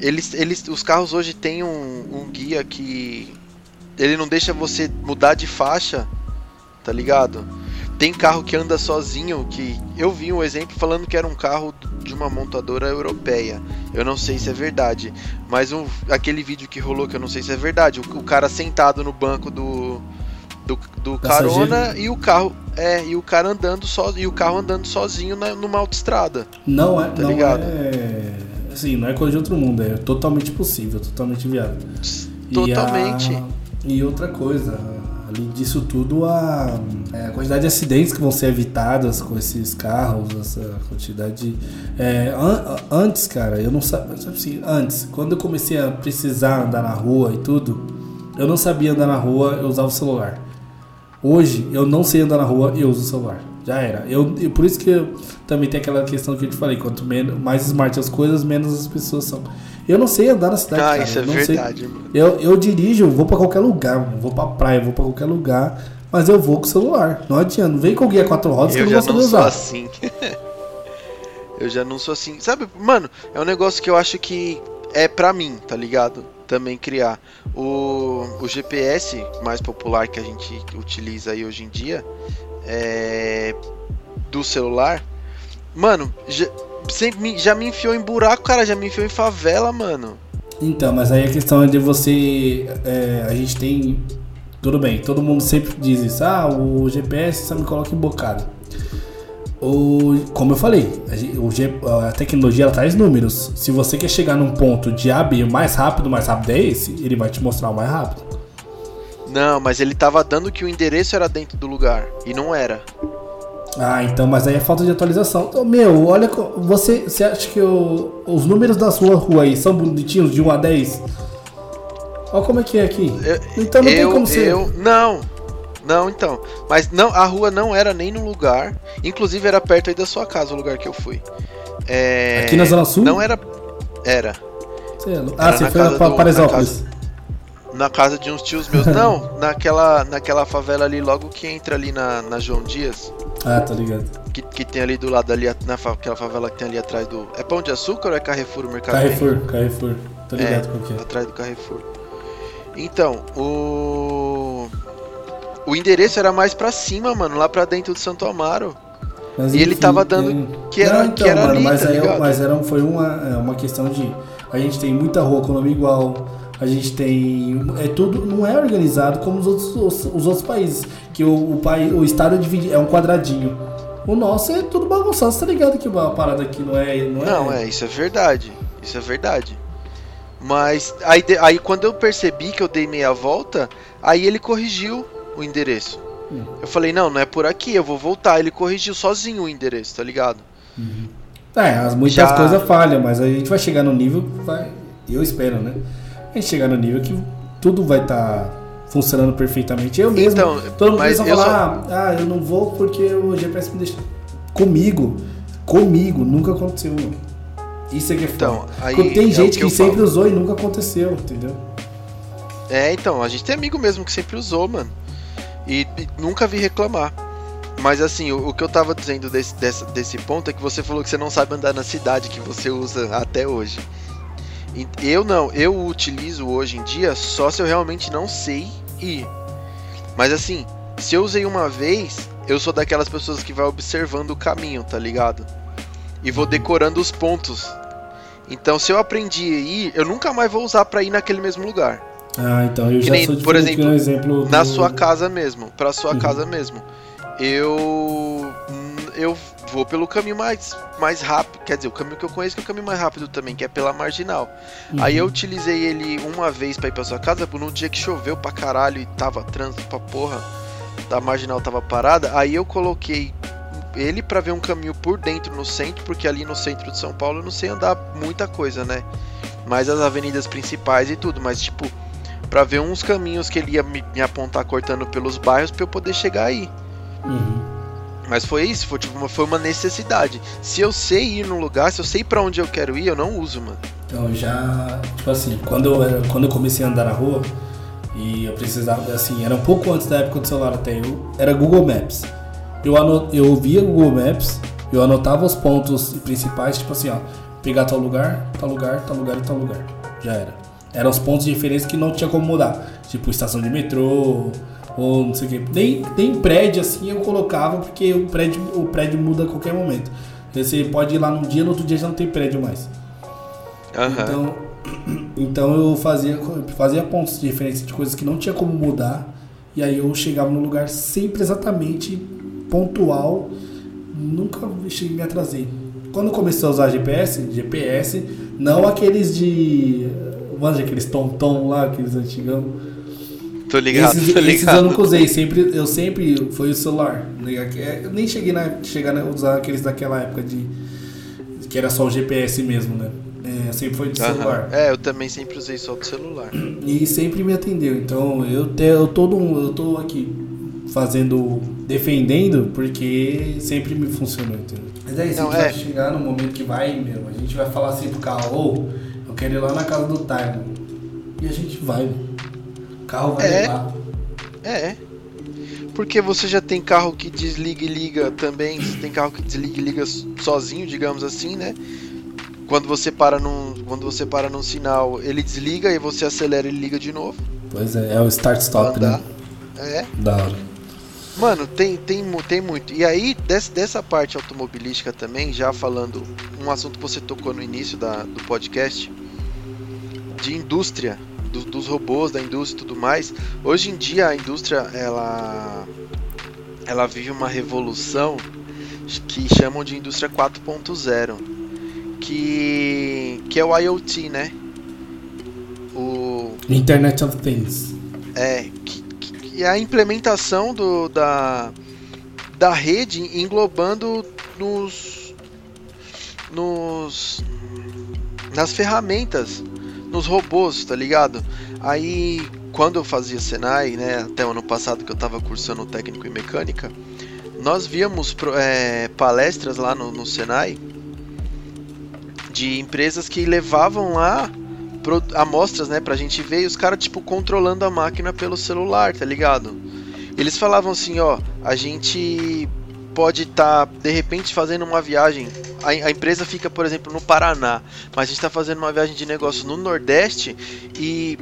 eles, eles, os carros hoje têm um, um guia que ele não deixa você mudar de faixa, tá ligado? Tem carro que anda sozinho, que eu vi um exemplo falando que era um carro de uma montadora europeia. Eu não sei se é verdade, mas um, aquele vídeo que rolou que eu não sei se é verdade, o, o cara sentado no banco do do, do carona e o carro é e o cara andando só e o carro andando sozinho na, numa autoestrada. Não é, tá não ligado? é assim, não é coisa de outro mundo, é totalmente possível, totalmente viável. Totalmente. E, a, e outra coisa, Além disso tudo, a, é, a, quantidade de acidentes que vão ser evitadas com esses carros, essa quantidade. É, an, antes, cara, eu não sabia. Assim, antes, quando eu comecei a precisar andar na rua e tudo, eu não sabia andar na rua, eu usava o celular. Hoje, eu não sei andar na rua, eu uso o celular. Já era. Eu, por isso que eu, também tem aquela questão que eu te falei: quanto menos, mais smart as coisas, menos as pessoas são. Eu não sei andar na cidade. Ah, cara. isso é verdade, mano. Eu, eu dirijo, vou para qualquer lugar, vou pra praia, vou para qualquer lugar, mas eu vou com o celular. Não adianta. Vem com o guia quatro rodas eu que eu não vou saber usar. assim. [LAUGHS] eu já não sou assim. Sabe, mano, é um negócio que eu acho que é pra mim, tá ligado? Também criar. O, o GPS mais popular que a gente utiliza aí hoje em dia é, do celular. Mano, já, sempre, já me enfiou em buraco, cara, já me enfiou em favela, mano. Então, mas aí a questão é de você. É, a gente tem. Tudo bem, todo mundo sempre diz isso. Ah, o GPS só me coloca embocado. O, como eu falei, a, a tecnologia ela traz números. Se você quer chegar num ponto de A, B, o mais rápido, o mais rápido é esse, ele vai te mostrar o mais rápido. Não, mas ele tava dando que o endereço era dentro do lugar. E não era. Ah, então, mas aí é falta de atualização. Então, meu, olha, você, você acha que o, os números da sua rua aí são bonitinhos de 1 a 10? Olha como é que é aqui. Eu, então não eu, tem como ser. Eu, não, não, então. Mas não, a rua não era nem no lugar. Inclusive era perto aí da sua casa o lugar que eu fui. É, aqui na Zona Sul? Não era. Era. ah, era você foi para Paraisópolis na casa de uns tios meus. [LAUGHS] Não, naquela, naquela favela ali, logo que entra ali na, na João Dias. Ah, tá ligado. Que, que tem ali do lado ali, naquela favela que tem ali atrás do. É Pão de Açúcar ou é Carrefour o mercado? Carrefour, Carrefour. Tá ligado é, qual que é. Atrás do Carrefour. Então, o. O endereço era mais pra cima, mano, lá pra dentro do Santo Amaro. Mas, e enfim, ele tava dando ele... que era, Não, então, que era mano, ali, mas, tá aí, mas era, foi uma, é, uma questão de. A gente tem muita rua com nome igual a gente tem. É tudo. Não é organizado como os outros, os, os outros países. Que o, o, país, o estado é, dividido, é um quadradinho. O nosso é tudo bagunçado, você tá ligado que uma parada aqui não é. Não, é... não é, isso é verdade. Isso é verdade. Mas aí, aí quando eu percebi que eu dei meia volta, aí ele corrigiu o endereço. Hum. Eu falei, não, não é por aqui, eu vou voltar. Ele corrigiu sozinho o endereço, tá ligado? Uhum. É, muitas Já... coisas falham, mas a gente vai chegar no nível vai. Eu espero, né? A gente chegar no nível que tudo vai estar tá funcionando perfeitamente. Eu mesmo, então, todo mundo vai falar, só... ah, eu não vou porque o GPS me deixa. Comigo, comigo, nunca aconteceu. Isso é que é então, aí tem é gente que, que sempre falo. usou e nunca aconteceu, entendeu? É, então, a gente tem amigo mesmo que sempre usou, mano. E, e nunca vi reclamar. Mas assim, o, o, que eu tava dizendo desse, desse, desse ponto é que você falou que você não sabe andar na cidade que você usa até hoje. Eu não, eu utilizo hoje em dia só se eu realmente não sei ir. Mas assim, se eu usei uma vez, eu sou daquelas pessoas que vai observando o caminho, tá ligado? E vou decorando os pontos. Então, se eu aprendi a ir, eu nunca mais vou usar para ir naquele mesmo lugar. Ah, então eu que já nem, sou por exemplo, um exemplo na do... sua casa mesmo, para sua uhum. casa mesmo. Eu eu vou pelo caminho mais, mais rápido. Quer dizer, o caminho que eu conheço que é o caminho mais rápido também, que é pela marginal. Uhum. Aí eu utilizei ele uma vez para ir pra sua casa, por um dia que choveu pra caralho e tava trânsito pra porra, a marginal tava parada. Aí eu coloquei ele para ver um caminho por dentro no centro, porque ali no centro de São Paulo eu não sei andar muita coisa, né? Mais as avenidas principais e tudo, mas tipo, para ver uns caminhos que ele ia me, me apontar cortando pelos bairros para eu poder chegar aí. Uhum. Mas foi isso, foi, tipo, uma, foi uma necessidade. Se eu sei ir num lugar, se eu sei para onde eu quero ir, eu não uso, mano. Então já, tipo assim, quando eu, quando eu comecei a andar na rua, e eu precisava, assim, era um pouco antes da época do celular até, eu, era Google Maps. Eu, anot, eu via Google Maps, eu anotava os pontos principais, tipo assim, ó, pegar tal lugar, tal lugar, tal lugar e tal lugar. Já era. Eram os pontos de referência que não tinha como mudar. Tipo, estação de metrô, ou não sei o que. Nem, nem prédio assim eu colocava, porque o prédio, o prédio muda a qualquer momento. Você pode ir lá num dia, no outro dia já não tem prédio mais. Uhum. Então, então eu fazia, fazia pontos de referência de coisas que não tinha como mudar. E aí eu chegava no lugar sempre exatamente pontual. Nunca me atrasei. Quando comecei a usar GPS, GPS, não aqueles de. Manja aqueles tom-tom lá, aqueles antigão Tô ligado, esses, tô ligado. Esses eu nunca usei, sempre, eu sempre foi o celular. Eu nem cheguei a chegar a usar aqueles daquela época de que era só o GPS mesmo, né? É, sempre foi de uhum. celular. É, eu também sempre usei só do celular. E sempre me atendeu. Então eu, te, eu, todo um, eu tô aqui fazendo, defendendo, porque sempre me funcionou, entendeu? Mas é isso, Não, a gente é. vai chegar no momento que vai, meu, a gente vai falar assim pro carro, ou oh, eu quero ir lá na casa do Time. E a gente vai, carro vai é, levar. É. Porque você já tem carro que desliga e liga também, você tem carro que desliga e liga sozinho, digamos assim, né? Quando você para num, quando você para num sinal, ele desliga e você acelera e liga de novo. Pois é, é o start stop, né? É. Da hora. Mano, tem, tem, tem muito. E aí, dessa, dessa parte automobilística também, já falando um assunto que você tocou no início da, do podcast, de indústria do, dos robôs, da indústria e tudo mais. Hoje em dia a indústria ela ela vive uma revolução que chamam de indústria 4.0, que que é o IoT, né? O Internet of Things. É, que, que é a implementação do, da da rede englobando nos nos nas ferramentas nos robôs, tá ligado? Aí, quando eu fazia Senai, né, até o ano passado que eu tava cursando técnico em mecânica, nós víamos é, palestras lá no, no Senai de empresas que levavam lá amostras, né, pra gente ver e os caras, tipo, controlando a máquina pelo celular, tá ligado? Eles falavam assim, ó, a gente pode estar tá, de repente fazendo uma viagem. A, a, empresa fica, por exemplo, no Paraná, mas a gente está fazendo uma viagem de negócio no Nordeste e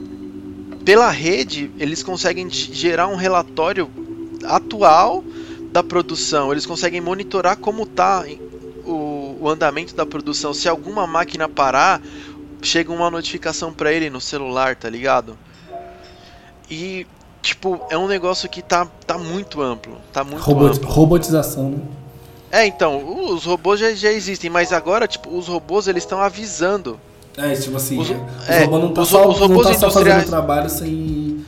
pela rede eles conseguem gerar um relatório atual da produção. Eles conseguem monitorar como está o, o andamento da produção. Se alguma máquina parar, chega uma notificação para ele no celular, tá ligado? E tipo, é um negócio que tá, tá muito amplo. Tá muito Robot, amplo. Robotização, né? É, então, os robôs já, já existem, mas agora, tipo, os robôs eles estão avisando. É, tipo assim, os, é, robôs não tá os, só, os robôs não tá só fazendo trabalho sem.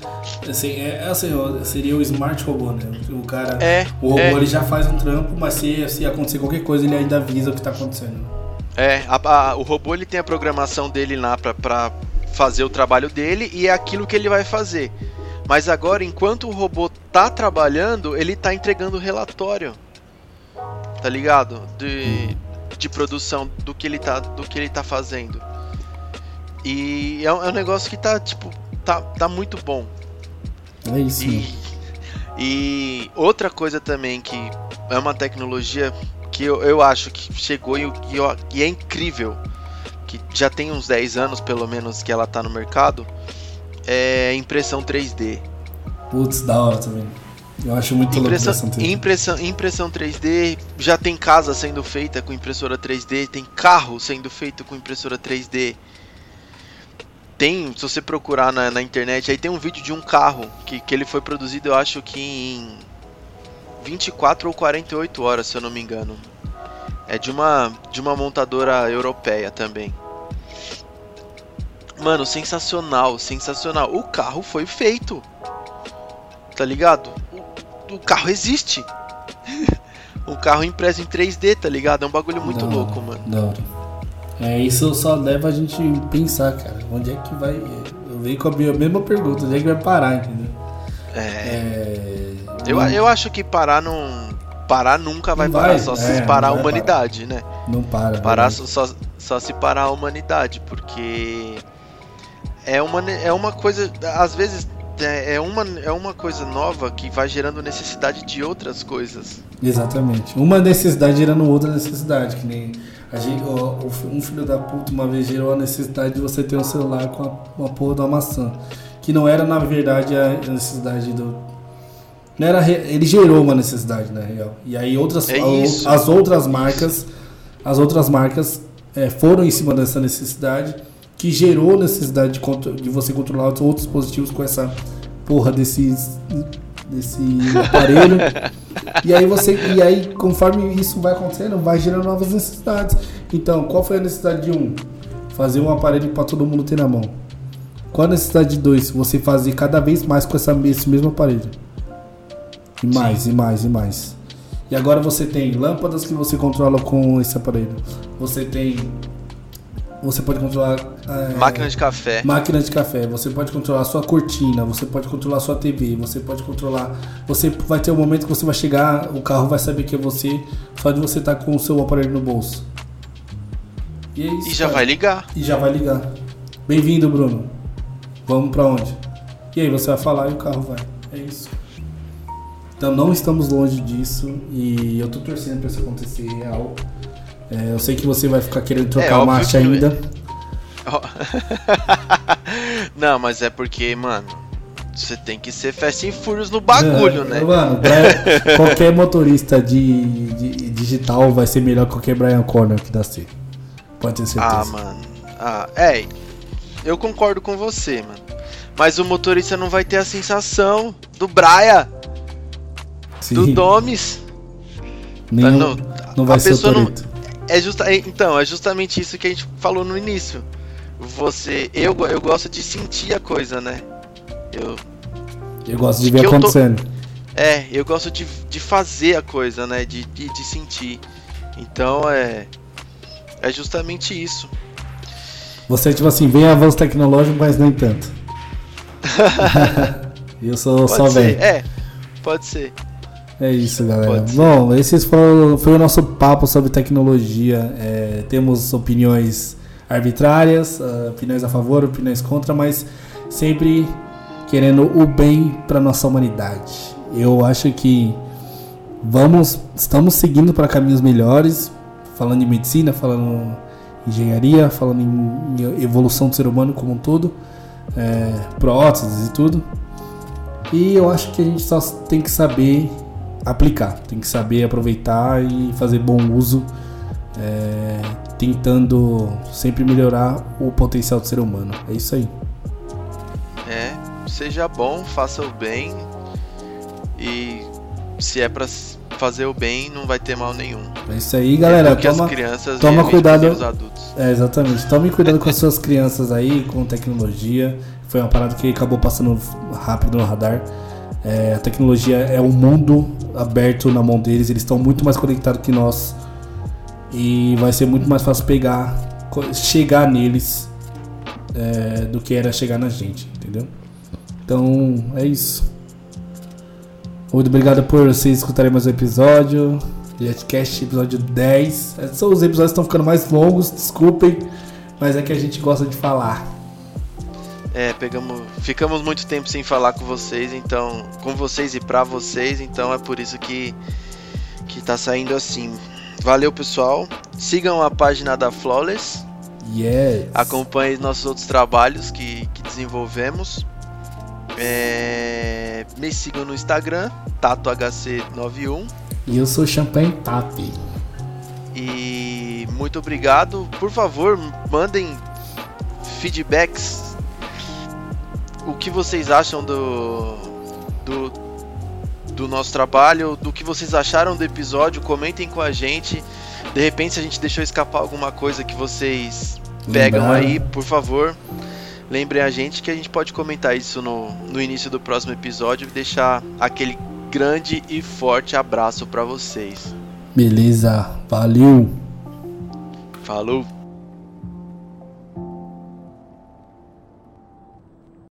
Assim, é, é, assim, seria o smart robô, né? O cara. É, o robô é. ele já faz um trampo, mas se, se acontecer qualquer coisa, ele ainda avisa o que tá acontecendo. É, a, a, o robô ele tem a programação dele lá pra, pra fazer o trabalho dele e é aquilo que ele vai fazer. Mas agora, enquanto o robô tá trabalhando, ele tá entregando relatório. Tá ligado? De de produção do que ele tá, do que ele tá fazendo. E é um, é um negócio que tá, tipo, tá, tá muito bom. É isso. E, e outra coisa também que é uma tecnologia que eu, eu acho que chegou e, e, é incrível, que já tem uns 10 anos pelo menos que ela tá no mercado, é impressão 3D. Putz, da hora também. Eu acho muito impressão, impressão 3D. Impressão, impressão 3D, já tem casa sendo feita com impressora 3D, tem carro sendo feito com impressora 3D. Tem, se você procurar na, na internet, aí tem um vídeo de um carro que, que ele foi produzido, eu acho que em 24 ou 48 horas, se eu não me engano. É de uma de uma montadora europeia também. Mano, sensacional, sensacional. O carro foi feito. Tá ligado? O, o carro existe. [LAUGHS] um carro impresso em 3D, tá ligado? É um bagulho muito Da louco, hora, mano. Da hora. É, isso só leva a gente pensar, cara. Onde é que vai. Eu venho com a mesma pergunta, onde é que vai parar, entendeu? É. É. Eu, eu acho que parar não. Parar nunca vai parar, vai, só é, se parar a humanidade, né? Não para. Parar só, só, só se parar a humanidade, porque é uma, é uma coisa, às vezes é é uma, é uma coisa nova que vai gerando necessidade de outras coisas. Exatamente. Uma necessidade gerando outra necessidade, que nem a gente, fi- um filho da puta uma vez gerou a necessidade de você ter um celular com a, uma porra uma maçã, que não era na verdade a necessidade do não era ele gerou uma necessidade na real. E aí outras É as outras marcas as outras marcas é, foram em cima dessa necessidade que gerou necessidade de, de você controlar os outros dispositivos com essa porra desses desse aparelho. [LAUGHS] E aí você. E aí, conforme isso vai acontecendo, vai gerando novas necessidades. Então, qual foi a necessidade de um? Fazer um aparelho para todo mundo ter na mão. Qual a necessidade de dois? Você fazer cada vez mais com essa, esse mesmo aparelho. E mais, e mais, e mais. E agora você tem lâmpadas que você controla com esse aparelho. Você tem. Você pode controlar. é, Máquina de café. Máquina de café, você pode controlar a sua cortina, você pode controlar a sua TV, você pode controlar. Você vai ter um momento que você vai chegar, o carro vai saber que é você, só de você estar com o seu aparelho no bolso. E, é isso, E já cara. vai ligar. E já vai ligar. Bem-vindo, Bruno. Vamos pra onde? E aí você vai falar e o carro vai. É isso. Então não estamos longe disso e eu tô torcendo pra isso acontecer real. É, eu sei que você vai ficar querendo trocar É, a óbvio marcha que- ainda. Ó. [LAUGHS] Não, mas é porque, mano, você tem que ser Fast and Furious no bagulho, É, né? Mano, Brian- [LAUGHS] qualquer motorista de, de- digital vai ser melhor que qualquer Brian Corner que dá C. Pode ter certeza. Ah, mano. Ah, é. Eu concordo com você, mano. Mas o motorista não vai ter a sensação do Braia, Sim, do Domes. nenhum- não, não vai a ser o pessoa não-. É justa, é- então, é justamente isso que a gente falou no início. Você, eu, eu gosto de sentir a coisa, né? Eu, Eu gosto de ver eu tô- acontecendo. é, eu gosto de, de fazer a coisa, né? De, de, de sentir. Então é, é justamente isso. Você, tipo assim, vem avanço tecnológico, mas nem tanto. [LAUGHS] [LAUGHS] eu sou só Pode ser, velho. é, pode ser. É isso, galera. Bom, esse foi, foi o nosso papo sobre tecnologia. É, temos opiniões arbitrárias, ah, opiniões a favor, opiniões contra, mas sempre querendo o bem para nossa humanidade. Eu acho que vamos, estamos seguindo para caminhos melhores, falando em medicina, falando em engenharia, falando em evolução do ser humano como um todo, é, próteses e tudo. E eu acho que a gente só tem que saber aplicar, tem que saber aproveitar e fazer bom uso, é, tentando sempre melhorar o potencial do ser humano. É isso aí. É, seja bom, faça o bem. E se é pra s- fazer o bem, não vai ter mal nenhum. É isso aí, galera. Toma, as crianças toma cuidado. os adultos. É, exatamente. Tome cuidado com as suas crianças aí, com tecnologia. Foi uma parada que acabou passando rápido no radar. É, a tecnologia é um mundo aberto na mão deles, eles estão muito mais conectados que nós. E vai ser muito mais fácil pegar, chegar neles é, do que era chegar na gente, entendeu? Então é isso. Muito obrigado por vocês escutarem mais um episódio. JetCast episódio 10. São os episódios estão ficando mais longos, desculpem, mas é que a gente gosta de falar. É, pegamos, ficamos muito tempo sem falar com vocês, então, com vocês e pra vocês, então é por isso que que tá saindo assim. Valeu, pessoal. Sigam a página da Flawless. Yes. Acompanhem nossos outros trabalhos que, que desenvolvemos. É, me sigam no Instagram, TatoHC91. E eu sou Champagne Tap. E muito obrigado. Por favor, mandem feedbacks. O que vocês acham do, do, do nosso trabalho, do que vocês acharam do episódio. Comentem com a gente. De repente, se a gente deixou escapar alguma coisa que vocês pegam Lembrar. aí, por favor, lembrem a gente que a gente pode comentar isso no, no início do próximo episódio e deixar aquele grande e forte abraço para vocês. Beleza, valeu. Falou.